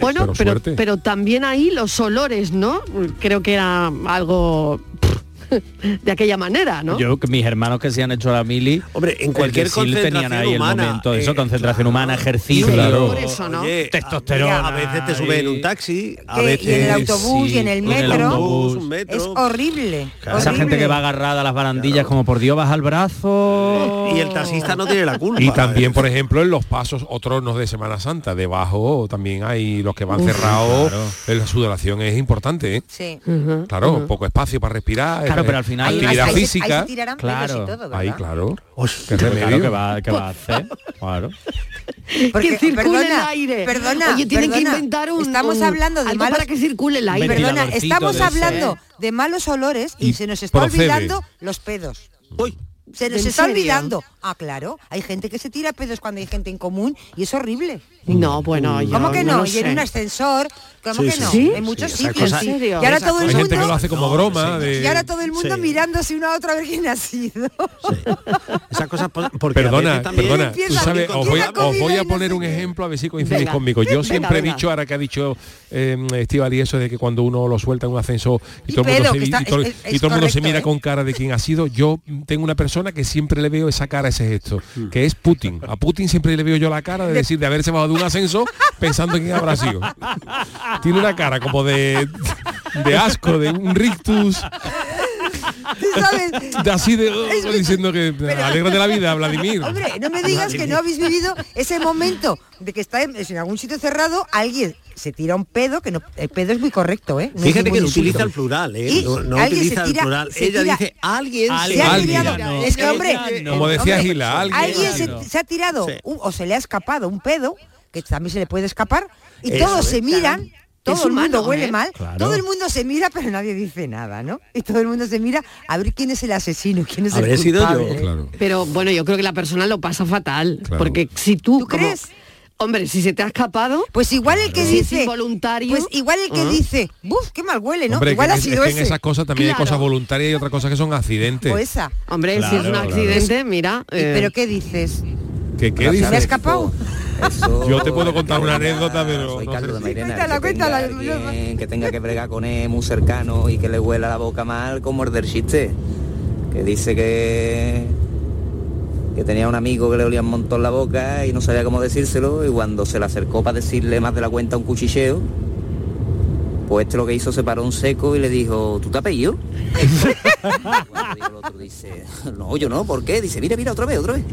bueno, Pero pero, también ahí los olores, ¿no? Creo que era algo pff, de aquella manera, ¿no? Yo, que mis hermanos que se han hecho la mili, Hombre, en cualquier Sil tenían concentración ahí humana, el momento de eso, eh, concentración humana, ejercicio, Claro. Por eso, ¿no? Oye, testosterona. A veces te subes en un taxi, a veces y en el autobús y en el en el metro. autobús. un metro. Es horrible. Esa horrible. gente que va agarrada a las barandillas como por Dios baja el brazo. Y el taxista no tiene la culpa. Y también, por ejemplo, en los pasos o tronos de Semana Santa, debajo también hay los que van cerrados. claro. La sudoración es importante, ¿eh? Sí. Claro, ujú. poco espacio para respirar. Claro, eh, pero al final- actividad ahí física. Ahí se tirarán Claro. y todo. Ahí, claro. ¿Qué claro, que va, que va a hacer? Claro. Porque, que circule perdona, el aire. Perdona, Oye, tienen perdona, que inventar un Estamos un- hablando de algo malos para que circule el aire. Perdona, estamos de ese. hablando de malos olores y, Y se nos está procede. olvidando los pedos. Uy, Se nos ¿En está serio? olvidando. Ah, claro. Hay gente que se tira pedos cuando hay gente en común y es horrible. No, bueno, yo ¿Cómo que no? y en sé. un ascensor, ¿cómo Sí, que sí, no? sí. En muchos Sí, sitios. cosa- sí. ¿En serio? Y ahora todo el Hay gente que lo mundo hace como No, broma. sí. de- y ahora todo el mundo Sí. mirándose uno a otro a ver quién ha sido. esas cosas po- porque a Perdona, veces también- perdona, tú sabes, os voy, a- os voy poner un ejemplo a ver si coincidís Venga. conmigo. Yo Venga, siempre he dicho, ahora que ha dicho eh, Estíbal y eso de que cuando uno lo suelta en un ascensor y, todo el mundo, se, mira ¿eh? con cara de quién ha sido, yo tengo una persona que siempre le veo esa cara, ese gesto, Mm. que es Putin. A Putin siempre le veo yo la cara de decir, de haberse bajado de un ascensor pensando en quién habrá sido. Tiene una cara como de, de asco, de un rictus, ¿Tú sabes? de así de Es muy- diciendo que alegra de la vida, Vladimir. Hombre, no me digas que no habéis vivido ese momento de que está en, en algún sitio cerrado, alguien se tira un pedo, que no, el pedo es muy correcto, ¿eh? No Fíjate que no utiliza el plural, ¿eh? Y No, utiliza se el plural. Ella tira- dice alguien, Se ha tirado, no, es que hombre. Como decía hombre, Gila, alguien. alguien se, no. se ha tirado Sí. un- o se le ha escapado un pedo, que también se le puede escapar, y Eso todos es. se miran. Todo el mundo humano, huele ¿eh? mal, Claro. todo el mundo se mira, pero nadie dice nada, ¿no? Y todo el mundo se mira a ver quién es el asesino, quién es Habré el sido yo. culpable. Claro. Pero bueno, yo creo que la persona lo pasa fatal. Claro. Porque si tú, ¿Tú como- crees? Hombre, si se te ha escapado, Pues igual el que si es dice, involuntario, pues igual el que ¿ah? dice, buf, qué mal huele, ¿no? Hombre, igual que, ha es- sido es que en esas cosas también hay cosas voluntarias y otras cosas que son accidentes. O esa. hombre, si es un claro. accidente, mira. ¿Y eh, ¿Pero qué dices? ¿Qué, qué ¿Se dices? ha escapado? Yo te puedo contar una anécdota, pero Soy no Carlos sé. de Mairena, Cuéntala, que tenga cuéntala. alguien que tenga que bregar con él muy cercano y que le huela la boca mal como el del chiste. Que dice que que tenía un amigo que le olía un montón la boca y no sabía cómo decírselo y cuando se le acercó para decirle más de la cuenta un cuchicheo, pues este lo que hizo se paró un seco y le dijo, ¿tú te apellido? Cuando el otro dice, no, yo no, ¿por qué? Dice, mira, mira, otra vez, otra vez.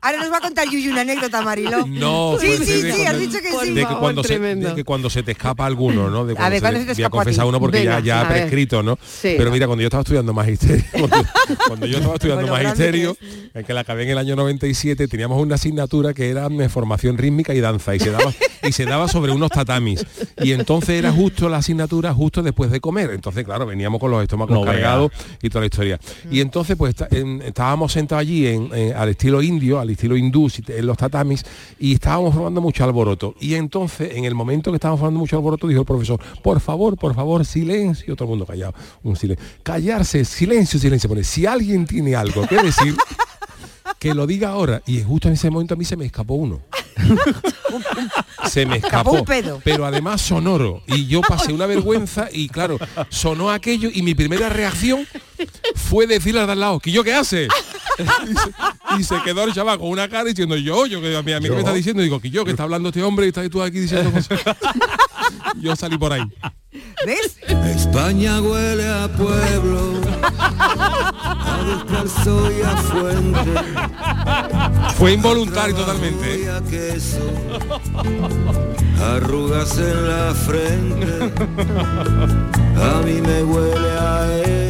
Ahora nos va a contar Yuyu una anécdota, Mariló. No, sí, puede sí, de sí, cuando- has dicho que sí. de que cuando se tremendo. de que cuando se te escapa alguno, ¿no? De A ver, ¿cuándo se te voy a a uno porque Venga, ya a ya ver. prescrito, ¿no? Sí. Pero mira, cuando yo estaba estudiando magisterio, cuando, cuando yo estaba estudiando grande magisterio, que en que la acabé en el año 97, teníamos una asignatura que era formación rítmica y danza y se daba y se daba sobre unos tatamis y entonces era justo la asignatura justo después de comer. Entonces, claro, veníamos con los estómagos No vea. cargados y toda la historia. Y entonces, pues está- en- estábamos sentados allí en, en- al estilo indio, al estilo hindú, en los tatamis, y estábamos formando mucho alboroto. Y entonces, en el momento que estábamos formando mucho alboroto, dijo el profesor, por favor, por favor, silencio. Todo el mundo callado. Un silencio. Callarse, silencio, silencio. Pone, si alguien tiene algo que decir, que lo diga ahora. Y justo en ese momento a mí se me escapó uno. se me Escapó escapó. un pedo. Pero además sonoro. Y yo pasé una vergüenza y claro, sonó aquello y mi primera reacción fue decirle al lado, ¿que yo qué hace? y, se, y se quedó el chaval con una cara diciendo yo, yo que a mí, a mí que me está diciendo, digo, que yo, que está hablando este hombre y estás tú aquí diciendo cosas. yo salí por ahí. ¿Ves? España huele a pueblo, a descalzo y a fuente. Fue involuntario totalmente. a queso, arrugas en la frente. A mí me huele a eso.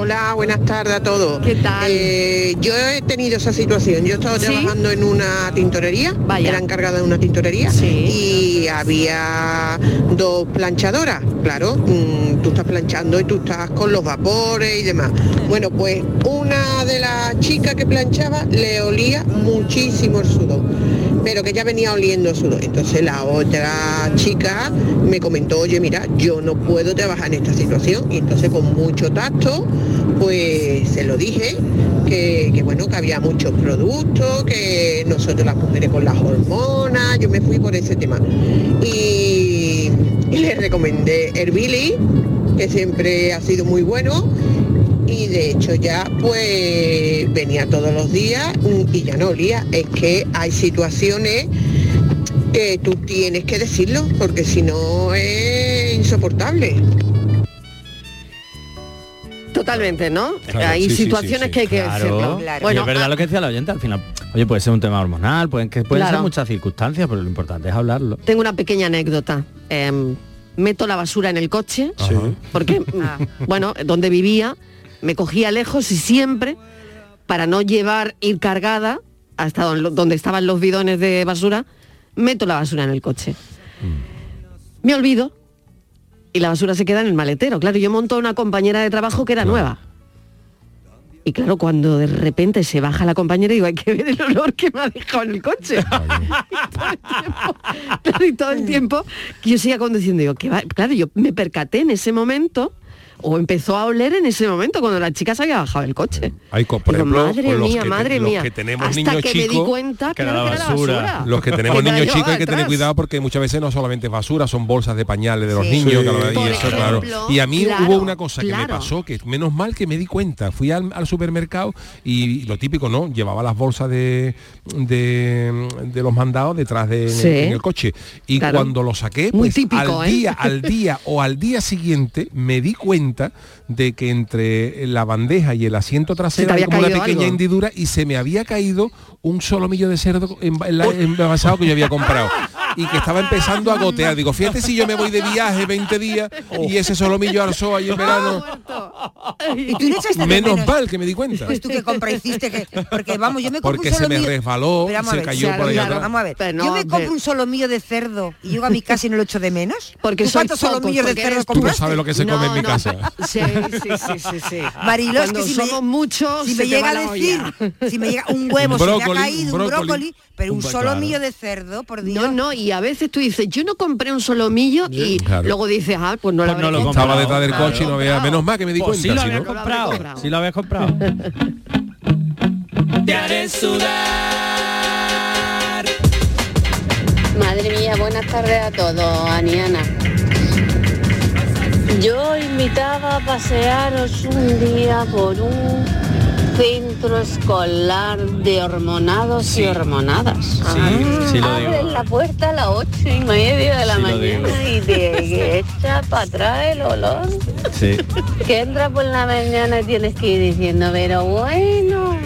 Hola, buenas tardes a todos. ¿Qué tal? Eh, yo he tenido esa situación. Yo estaba ¿Sí? trabajando en una tintorería, Vaya. era encargada de una tintorería Sí. y había dos planchadoras. Claro, mm, tú estás planchando y tú estás con los vapores y demás. Bueno, pues una de las chicas que planchaba le olía muchísimo el sudor, pero que ya venía oliendo sudor. Entonces la otra chica me comentó, oye, mira, yo no puedo trabajar en esta situación. Y entonces con mucho tacto, pues se lo dije, que, que bueno, que había muchos productos, que nosotros las mujeres con las hormonas, yo me fui por ese tema. Y, y le recomendé Herbili que siempre ha sido muy bueno y de hecho ya pues venía todos los días y ya no olía. Es que hay situaciones que tú tienes que decirlo porque si no es insoportable. Totalmente, ¿no? Claro, Hay sí, situaciones sí, sí. que hay que Claro. decirlo. Y es verdad lo que decía la oyente, al final, oye, puede ser un tema hormonal, pueden, que pueden Claro. ser muchas circunstancias, pero lo importante es hablarlo. Tengo una pequeña anécdota. Em, meto la basura en el coche, porque, bueno, donde vivía, me cogía lejos y siempre, para no llevar, ir cargada hasta don- donde estaban los bidones de basura, meto la basura en el coche. Me olvido y la basura se queda en el maletero. Claro, yo monto a una compañera de trabajo que era nueva. Y claro, cuando de repente se baja la compañera, digo, hay que ver el olor que me ha dejado en el coche. Claro, y todo el tiempo que yo seguía conduciendo, digo, que va? claro, yo me percaté en ese momento, o empezó a oler en ese momento, cuando la chica se había bajado del coche. Hay por Digo, ejemplo, madre mía, que, madre los que tenemos Hasta niños que me di chicos, cuenta que era la basura. Los que tenemos niños chicos hay que tener cuidado porque muchas veces no solamente es basura, son bolsas de pañales de los Sí. niños, Sí. y Por eso, claro. Y a mí claro, hubo una cosa que me pasó, que menos mal que me di cuenta. Fui al, al supermercado y lo típico, ¿no? Llevaba las bolsas de, de, de los mandados detrás de Sí. el, en el coche. Y cuando lo saqué, Muy pues, típico, al ¿eh? día, al día o al día siguiente me di cuenta de que entre la bandeja y el asiento trasero había como una pequeña algo. hendidura y se me había caído un solomillo de cerdo envasado que yo había comprado y que estaba empezando a gotear. Digo, fíjate si yo me voy de viaje 20 días y ese solomillo arzó ahí en verano. ¿Y tú no echaste de Menos mal que me di cuenta. Pues tú qué compra hiciste que porque vamos, yo me compro Porque un se solo me mío- resbaló, Pero vamos se a ver, cayó por ahí claro, atrás. Vamos a ver. Pero yo no, me compro pero- un solomillo de cerdo y llego a mi casa y no lo echo de menos. Porque ¿Tú ¿Cuántos solomillos de cerdo tú. No compraste? sabes lo que se come en mi no. casa. Sí, sí, sí, sí, sí. Marilo, es Cuando que si me- somos muchos, si me llega a decir, si me llega un huevo, Un se me ha caído un brócoli. brócoli, pero un Un- solomillo claro. de cerdo, por Dios. No, no, y a veces tú dices, yo no compré un solomillo y luego dices, ah, pues no lo Pues no habré lo comprado. Estaba detrás del coche y no veía. Menos mal que me di Pues sí cuenta. lo si habías no- comprado, comprado. sí lo habías comprado. Te haré sudar. Madre mía, buenas tardes a todos, Aniana. Yo invitaba a pasearos un día por un centro escolar de hormonados y hormonadas. sí lo digo. la puerta a las ocho y media de la mañana y te echa para atrás el olor. Sí. Que entra por la mañana y tienes que ir diciendo, pero bueno,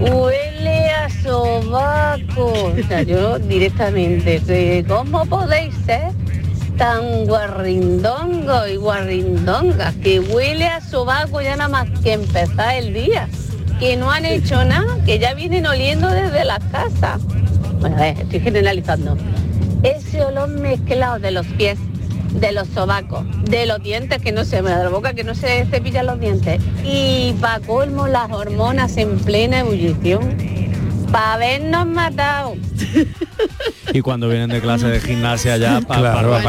huele a sobaco. O sea, yo directamente, ¿de ¿cómo podéis ser tan guarrindongo y guarrindongas que huele a sobaco ya nada más que empezar el día? Que no han hecho nada, que ya vienen oliendo desde la casa. Bueno, a ver, estoy generalizando. Ese olor mezclado de los pies, de los sobacos, de los dientes que no se me da la boca, que no se cepillan los dientes. Y para colmo las hormonas en plena ebullición. Para habernos matado. Y cuando vienen de clase de gimnasia ya pa- Claro, pa-.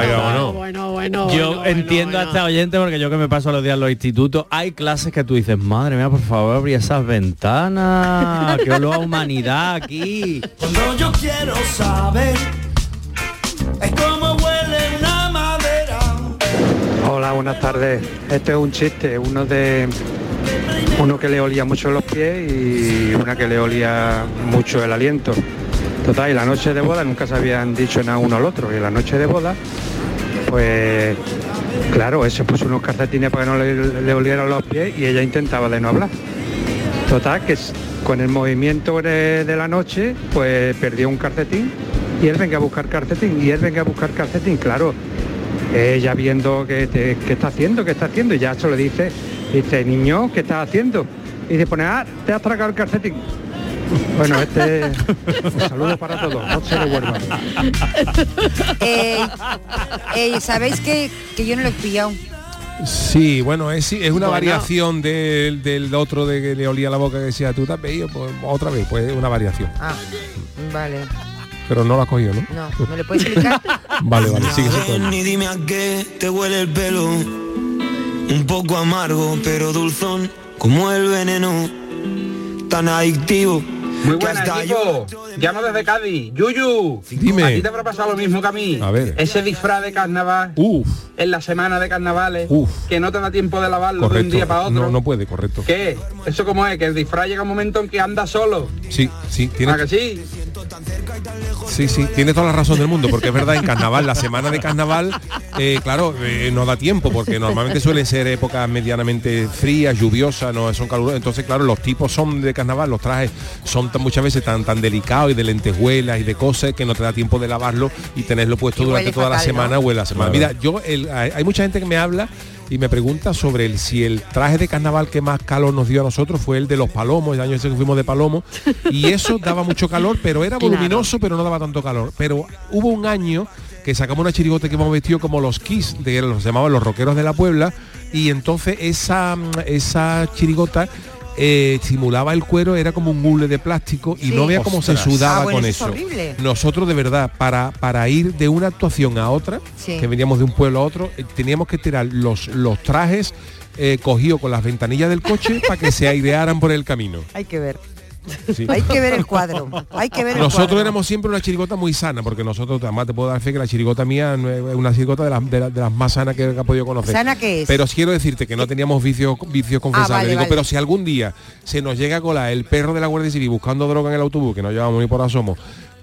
Bueno, bueno, Yo bueno, entiendo a este oyente porque yo que me paso los días en los institutos, hay clases que tú dices, madre mía, por favor, abrí esas ventanas, que olor a humanidad aquí. Cuando yo quiero saber es como huele una madera. Hola, buenas tardes. Este es un chiste, uno de uno que le olía mucho los pies y una que le olía mucho el aliento. Total, y la noche de boda nunca se habían dicho nada uno al otro. Y la noche de boda, pues claro, él se puso unos calcetines para que no le, le olieran los pies y ella intentaba de no hablar. Total, que con el movimiento de, de la noche, pues perdió un calcetín y él venga a buscar calcetín y él venga a buscar calcetín, claro. Ella viendo que, te- que está haciendo, que está haciendo, y ya se lo dice, dice, niño, ¿qué estás haciendo? Y dice, pone, ah, te has tragado el calcetín. Bueno, este un saludo para todos, no se devuelvan. Eh, eh, Sabéis que, que yo no lo he pillado. Sí, bueno, es, es una Bueno. variación del, del otro de que le olía la boca que decía, tú te has pedido, pues otra vez, pues es una variación. Ah, vale. Pero no lo has cogido, ¿no? No, ¿me lo puedes explicar? Vale, vale, sigue. Ven y dime a qué te huele el pelo. Un poco amargo, pero dulzón, como el veneno. Tan adictivo Muy buenas, equipo. Llamo desde Cádiz. Yuyu. Dime. A ti te habrá pasado lo mismo que a mí. A ver. Ese disfraz de carnaval Uf, en la semana de carnavales Uf. que no te da tiempo de lavarlo de un día para otro. No, no puede, correcto. ¿Qué? ¿Eso cómo es? Que el disfraz llega un momento en que anda solo. Sí, sí, tiene, ¿A que sí? Sí, sí, tiene toda la razón del mundo, porque es verdad, en carnaval, la semana de carnaval, eh, claro, eh, no da tiempo, porque normalmente suelen ser épocas medianamente frías, lluviosas, no son calurosas. Entonces, claro, los tipos son de carnaval, los trajes son tan- muchas veces tan tan delicados y de lentejuelas y de cosas que no te da tiempo de lavarlo y tenerlo puesto Y durante toda la semana ¿no? o en la semana. Mira, yo el- hay mucha gente que me habla y me pregunta sobre el, si el traje de carnaval que más calor nos dio a nosotros fue el de los palomos, el año ese que fuimos de palomo, y eso daba mucho calor, pero era voluminoso, pero no daba tanto calor. Pero hubo un año que sacamos una chirigota que hemos vestido como los Kiss, de los llamaban los rockeros de la Puebla, y entonces esa, esa chirigota eh, simulaba el cuero, era como un hule de plástico y Sí. no veía cómo se sudaba Ah, bueno, con eso es. Nosotros de verdad, para, para ir de una actuación a otra, Sí. que veníamos de un pueblo a otro, eh, teníamos que tirar los, los trajes eh, cogidos con las ventanillas del coche para que se airearan por el camino. Hay que ver. Sí. Hay que ver el cuadro. Hay que ver el Nosotros cuadro. éramos siempre una chirigota muy sana, porque nosotros, además te puedo dar fe que la chirigota mía no es una chirigota de las, de, las- de las más sanas que he podido conocer. ¿Sana qué es? Pero sí quiero decirte que no teníamos vicios vicios confesables. vale, Digo, vale. pero si algún día se nos llega a colar el perro de la Guardia Civil buscando droga en el autobús, que no llevamos ni por asomo,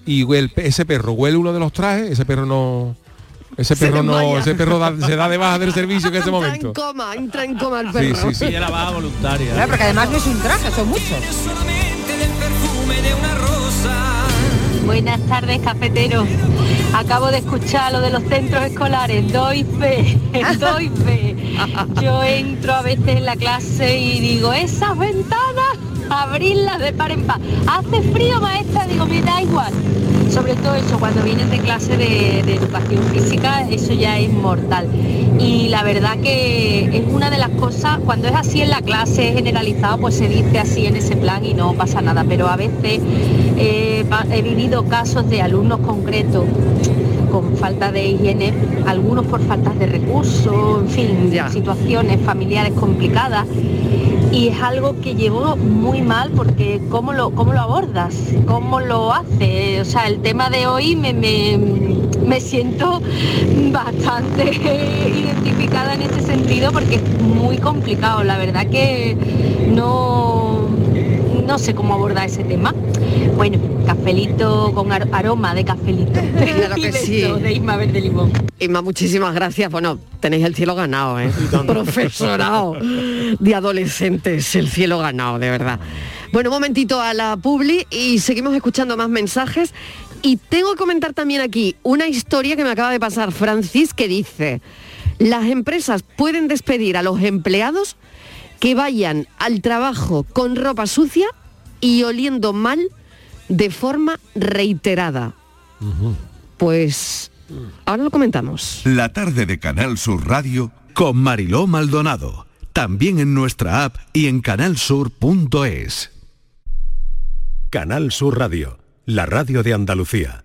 y el pe- ese perro huele uno de los trajes, ese perro no... Ese Se perro no, ese perro da- se da de baja del servicio en ese Entra momento. en coma, entra en coma el Sí, perro. sí, sí. Y la baja voluntaria. Claro, porque además no es un traje, son muchos. Buenas tardes, cafetero. Acabo de escuchar lo de los centros escolares. Doy fe, doy fe. Yo entro a veces en la clase y digo, esas ventanas, abrirlas de par en par. Hace frío, maestra, digo, me da igual. Sobre todo eso, cuando vienes de clase de, educación física, eso ya es mortal. Y la verdad que es una de las cosas, cuando es así en la clase generalizado, pues se dice así en ese plan y no pasa nada. Pero a veces eh, he vivido casos de alumnos concretos con falta de higiene, algunos por faltas de recursos, en fin, situaciones familiares complicadas. Y es algo que llevo muy mal porque cómo lo, cómo lo abordas, cómo lo haces. O sea, el tema de hoy me, me, me siento bastante identificada en ese sentido porque es muy complicado. La verdad que no, no sé cómo abordar ese tema. Bueno, cafelito con ar- aroma de cafelito. Claro que sí. De Isma Verde Limón. Inma, muchísimas gracias. Bueno, tenéis el cielo ganado, ¿eh? Profesorado de adolescentes, el cielo ganado, de verdad. Bueno, un momentito a la publi y seguimos escuchando más mensajes. Y tengo que comentar también aquí una historia que me acaba de pasar Francis que dice, las empresas pueden despedir a los empleados que vayan al trabajo con ropa sucia y oliendo mal de forma reiterada. Pues ahora lo comentamos. La tarde de Canal Sur Radio con Mariló Maldonado. También en nuestra app y en canalsur.es. Canal Sur Radio, la radio de Andalucía.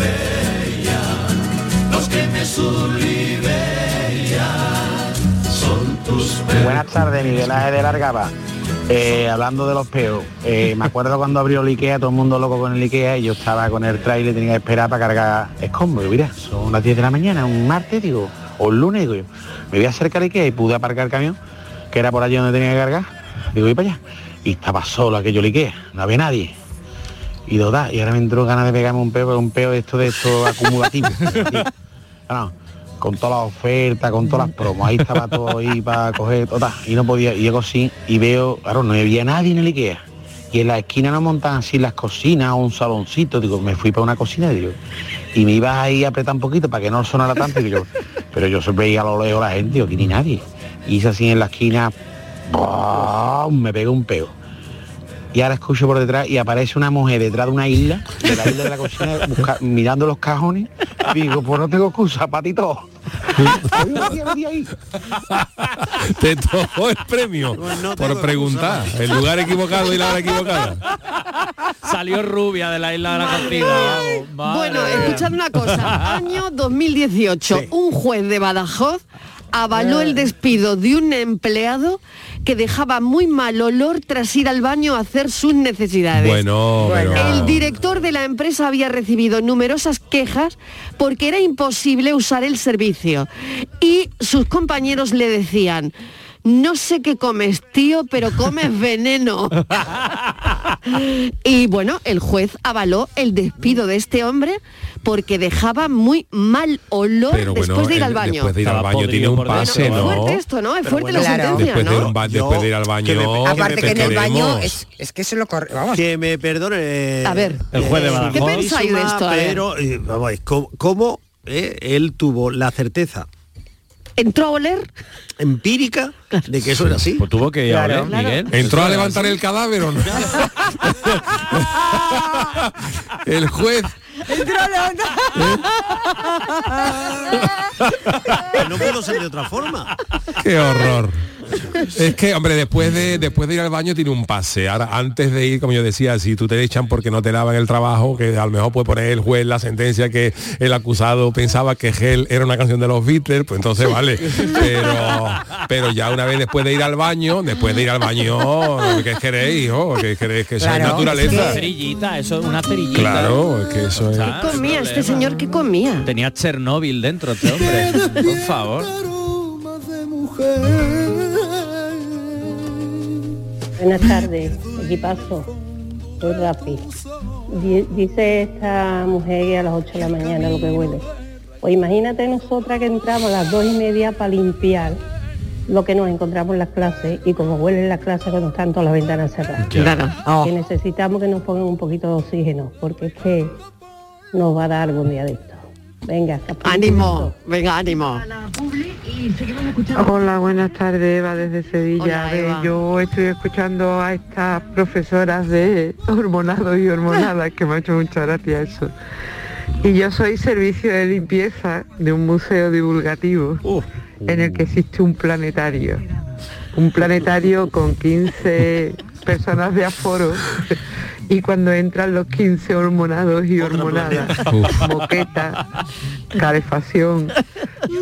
tardes, Miguel Ángel de Largaba. Eh, hablando de los peos, eh, me acuerdo cuando abrió el Ikea, todo el mundo loco con el Ikea y yo estaba con el trailer, tenía que esperar para cargar escombros. Mira, son las 10 de la mañana, un martes, digo, o un lunes, digo yo. Me voy a acercar al Ikea y pude aparcar el camión, que era por allí donde tenía que cargar. Digo, voy para allá. Y estaba solo aquello el Ikea, no había nadie. Y da, y ahora me entró ganas de pegarme un peo, pero un peo de esto de esto acumulativo. Sí. Con todas las ofertas, con todas las promos, ahí estaba todo ahí para coger, total, y no podía, y llego así y veo, claro, no había nadie en el Ikea. Y en la esquina no montan así las cocinas o un saloncito, digo, me fui para una cocina digo, y me iba ahí a apretar un poquito para que no sonara tanto, y yo, pero yo siempre veía a lo lejos la gente, digo, aquí ni nadie. Y hice así en la esquina, me pega un peo. Y ahora escucho por detrás y aparece una mujer detrás de una isla, de la isla de la cocina, busca- mirando los cajones. Y digo, pues no tengo excusa, patito. Te tocó el premio por preguntar. El lugar equivocado y la hora equivocada. Salió rubia de la isla de la cocina. Bueno, escuchad una cosa. Año 2018, un juez de Badajoz avaló el despido de un empleado que dejaba muy mal olor tras ir al baño a hacer sus necesidades. Bueno, El director de la empresa había recibido numerosas quejas porque era imposible usar el servicio y sus compañeros le decían, no sé qué comes, tío, pero comes veneno. y bueno, el juez avaló el despido de este hombre porque dejaba muy mal olor Pero después bueno, de ir al baño. después de ir al baño tiene un pase, dentro, ¿no? Es fuerte esto, ¿no? Es fuerte la Claro. sentencia, Después de, ¿no? un ba- después de ir al baño. Aparte que en el baño es, es que se lo corre. Vamos. Que me perdone. eh, A ver, El juez de eh, Badajoz. ¿qué pensáis de esto? A ver. Pero, eh, vamos, es como, cómo, eh, él tuvo la certeza ¿Entró a oler? empírica de que eso era así. Pues tuvo que ir a Claro. oler, Miguel. ¿Entró a levantar el cadáver o no? el juez no puedo ser de otra forma. Qué horror. Es que, hombre, después de después de ir al baño tiene un pase. Ahora, antes de ir, como yo decía, si tú te echan porque no te lavan el trabajo, que a lo mejor puede poner el juez la sentencia que el acusado pensaba que Gel era una canción de los Beatles, pues entonces vale. Pero, pero ya una vez después de ir al baño, después de ir al baño, ¿qué queréis, hijo? ¿Qué queréis? Que sea Claro, naturaleza. Una cerillita, eso es una cerillita. Claro, es que eso es. ¿Qué comía este señor? ¿Qué comía? Tenía Chernóbil dentro este hombre. Por favor. Buenas tardes, equipazo. Soy Rafi. Di- Dice esta mujer que a las 8 de la mañana lo que huele. Pues imagínate nosotras que entramos a las 2 y media para limpiar lo que nos encontramos en las clases y como huelen las clases cuando están todas las ventanas cerradas. Claro. Oh. Que necesitamos que nos pongan un poquito de oxígeno, porque es que nos va a dar algún día de esto. Venga. Ánimo, venga, ánimo. Hola, buenas tardes, Eva desde Sevilla. Hola, yo estoy escuchando a estas profesoras de hormonados y hormonadas, que me ha hecho mucha gracia eso. Y yo soy servicio de limpieza de un museo divulgativo en el que existe un planetario. Un planetario con 15 personas de aforo y cuando entran los 15 hormonados y hormonadas, moqueta, calefacción,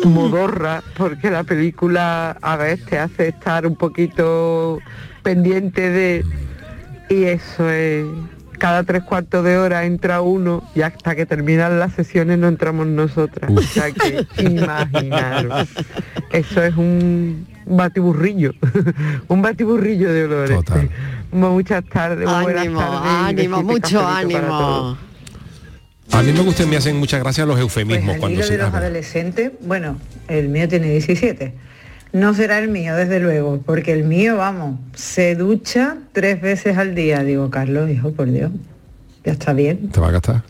modorra, porque la película a veces te hace estar un poquito pendiente de... Y eso es... Cada tres cuartos de hora entra uno y hasta que terminan las sesiones no entramos nosotras. O sea que imaginaros. Eso es un batiburrillo, un batiburrillo de olores. Muchas tardes, muy buenas Ánimo, tardes. ánimo, mucho ánimo. A mí me gustan, me hacen muchas gracias los eufemismos Pues cuando hilo se de los adolescentes, bueno, el mío tiene 17. No será el mío, desde luego, porque el mío, vamos, se ducha tres veces al día. Digo, Carlos, hijo, por Dios, ya está bien. Te va a gastar.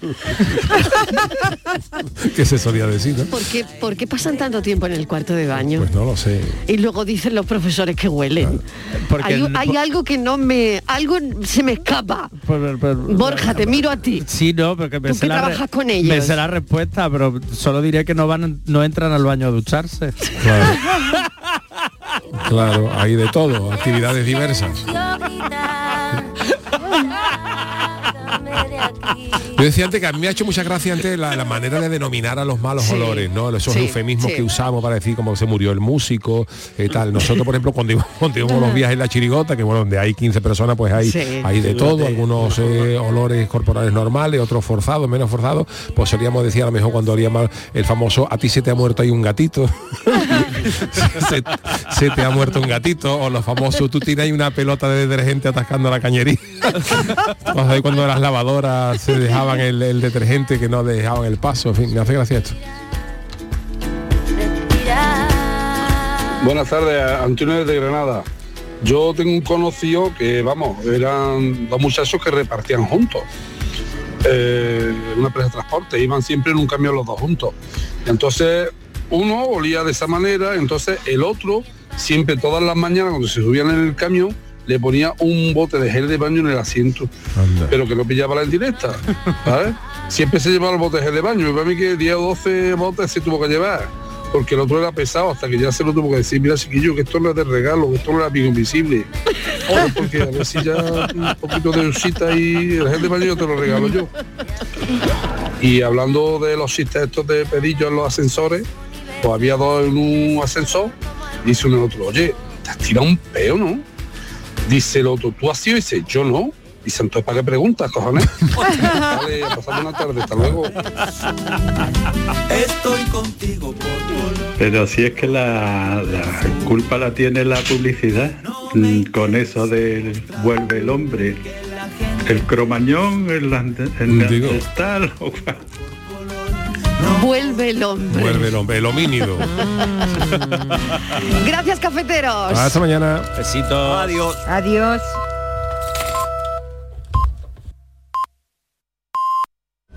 que se solía decir, ¿no? ¿Por qué, por qué pasan tanto tiempo en el cuarto de baño? Pues no lo sé. Y luego dicen los profesores que huelen. Porque hay, algo que no me... Algo se me escapa. Por- por- Borja, te miro a ti. Sí, no, porque me Tú sé que la re- trabajas con ellos. Me sé la respuesta, pero solo diré que no van, no entran al baño a ducharse. Claro, hay de todo, actividades diversas. Yo decía antes que a mí me ha hecho mucha gracia antes la, la manera de denominar a los malos Sí. olores, ¿no? Esos Sí, eufemismos sí. que usamos para decir como se murió el músico y tal. Nosotros, por ejemplo, cuando íbamos, cuando íbamos los viajes en la chirigota, que bueno, donde hay 15 personas, pues hay, Sí. hay de todo, algunos eh, olores corporales normales, otros forzados, menos forzados, pues solíamos decir a lo mejor cuando olía mal el famoso a ti se te ha muerto ahí un gatito. se, se te ha muerto un gatito, o los famosos, tú tienes ahí una pelota de detergente atascando la cañería. Cuando las lavadoras se dejaban el, detergente que no dejaban el paso, en fin, me hace gracia esto. Buenas tardes, Antonio de Granada. Yo tengo un conocido que, vamos, eran dos muchachos que repartían juntos. Eh, una empresa de transporte, iban siempre en un camión los dos juntos. Entonces, uno olía de esa manera, entonces el otro, siempre todas las mañanas cuando se subían en el camión, le ponía un bote de gel de baño en el asiento, pero que no pillaba la indirecta, ¿sabes? Siempre se llevaba el bote de gel de baño, y para mí que 10 o 12 botes se tuvo que llevar, porque el otro era pesado, hasta que ya se lo tuvo que decir, mira chiquillo, que esto no es de regalo, que esto no es amigo invisible. Porque a ver si ya un poquito de usita y el gel de baño yo te lo regalo yo. Y hablando de los chistes estos de pedillos en los ascensores, pues había dos en un ascensor, y dice uno al otro, oye, te has tirado un peo, ¿no? Dice el otro, ¿tú has sido? Y dice, yo no. Dice, entonces, ¿para qué preguntas, cojones? vale, a pasar una tarde, hasta luego. Estoy contigo Pero si es que la, la culpa la tiene la publicidad, mm, con eso de vuelve el hombre, el cromañón, el, el neandertal, o cual. Vuelve el hombre. Vuelve el hombre, el homínido. Gracias, cafeteros. Hasta mañana. Besito. Adiós.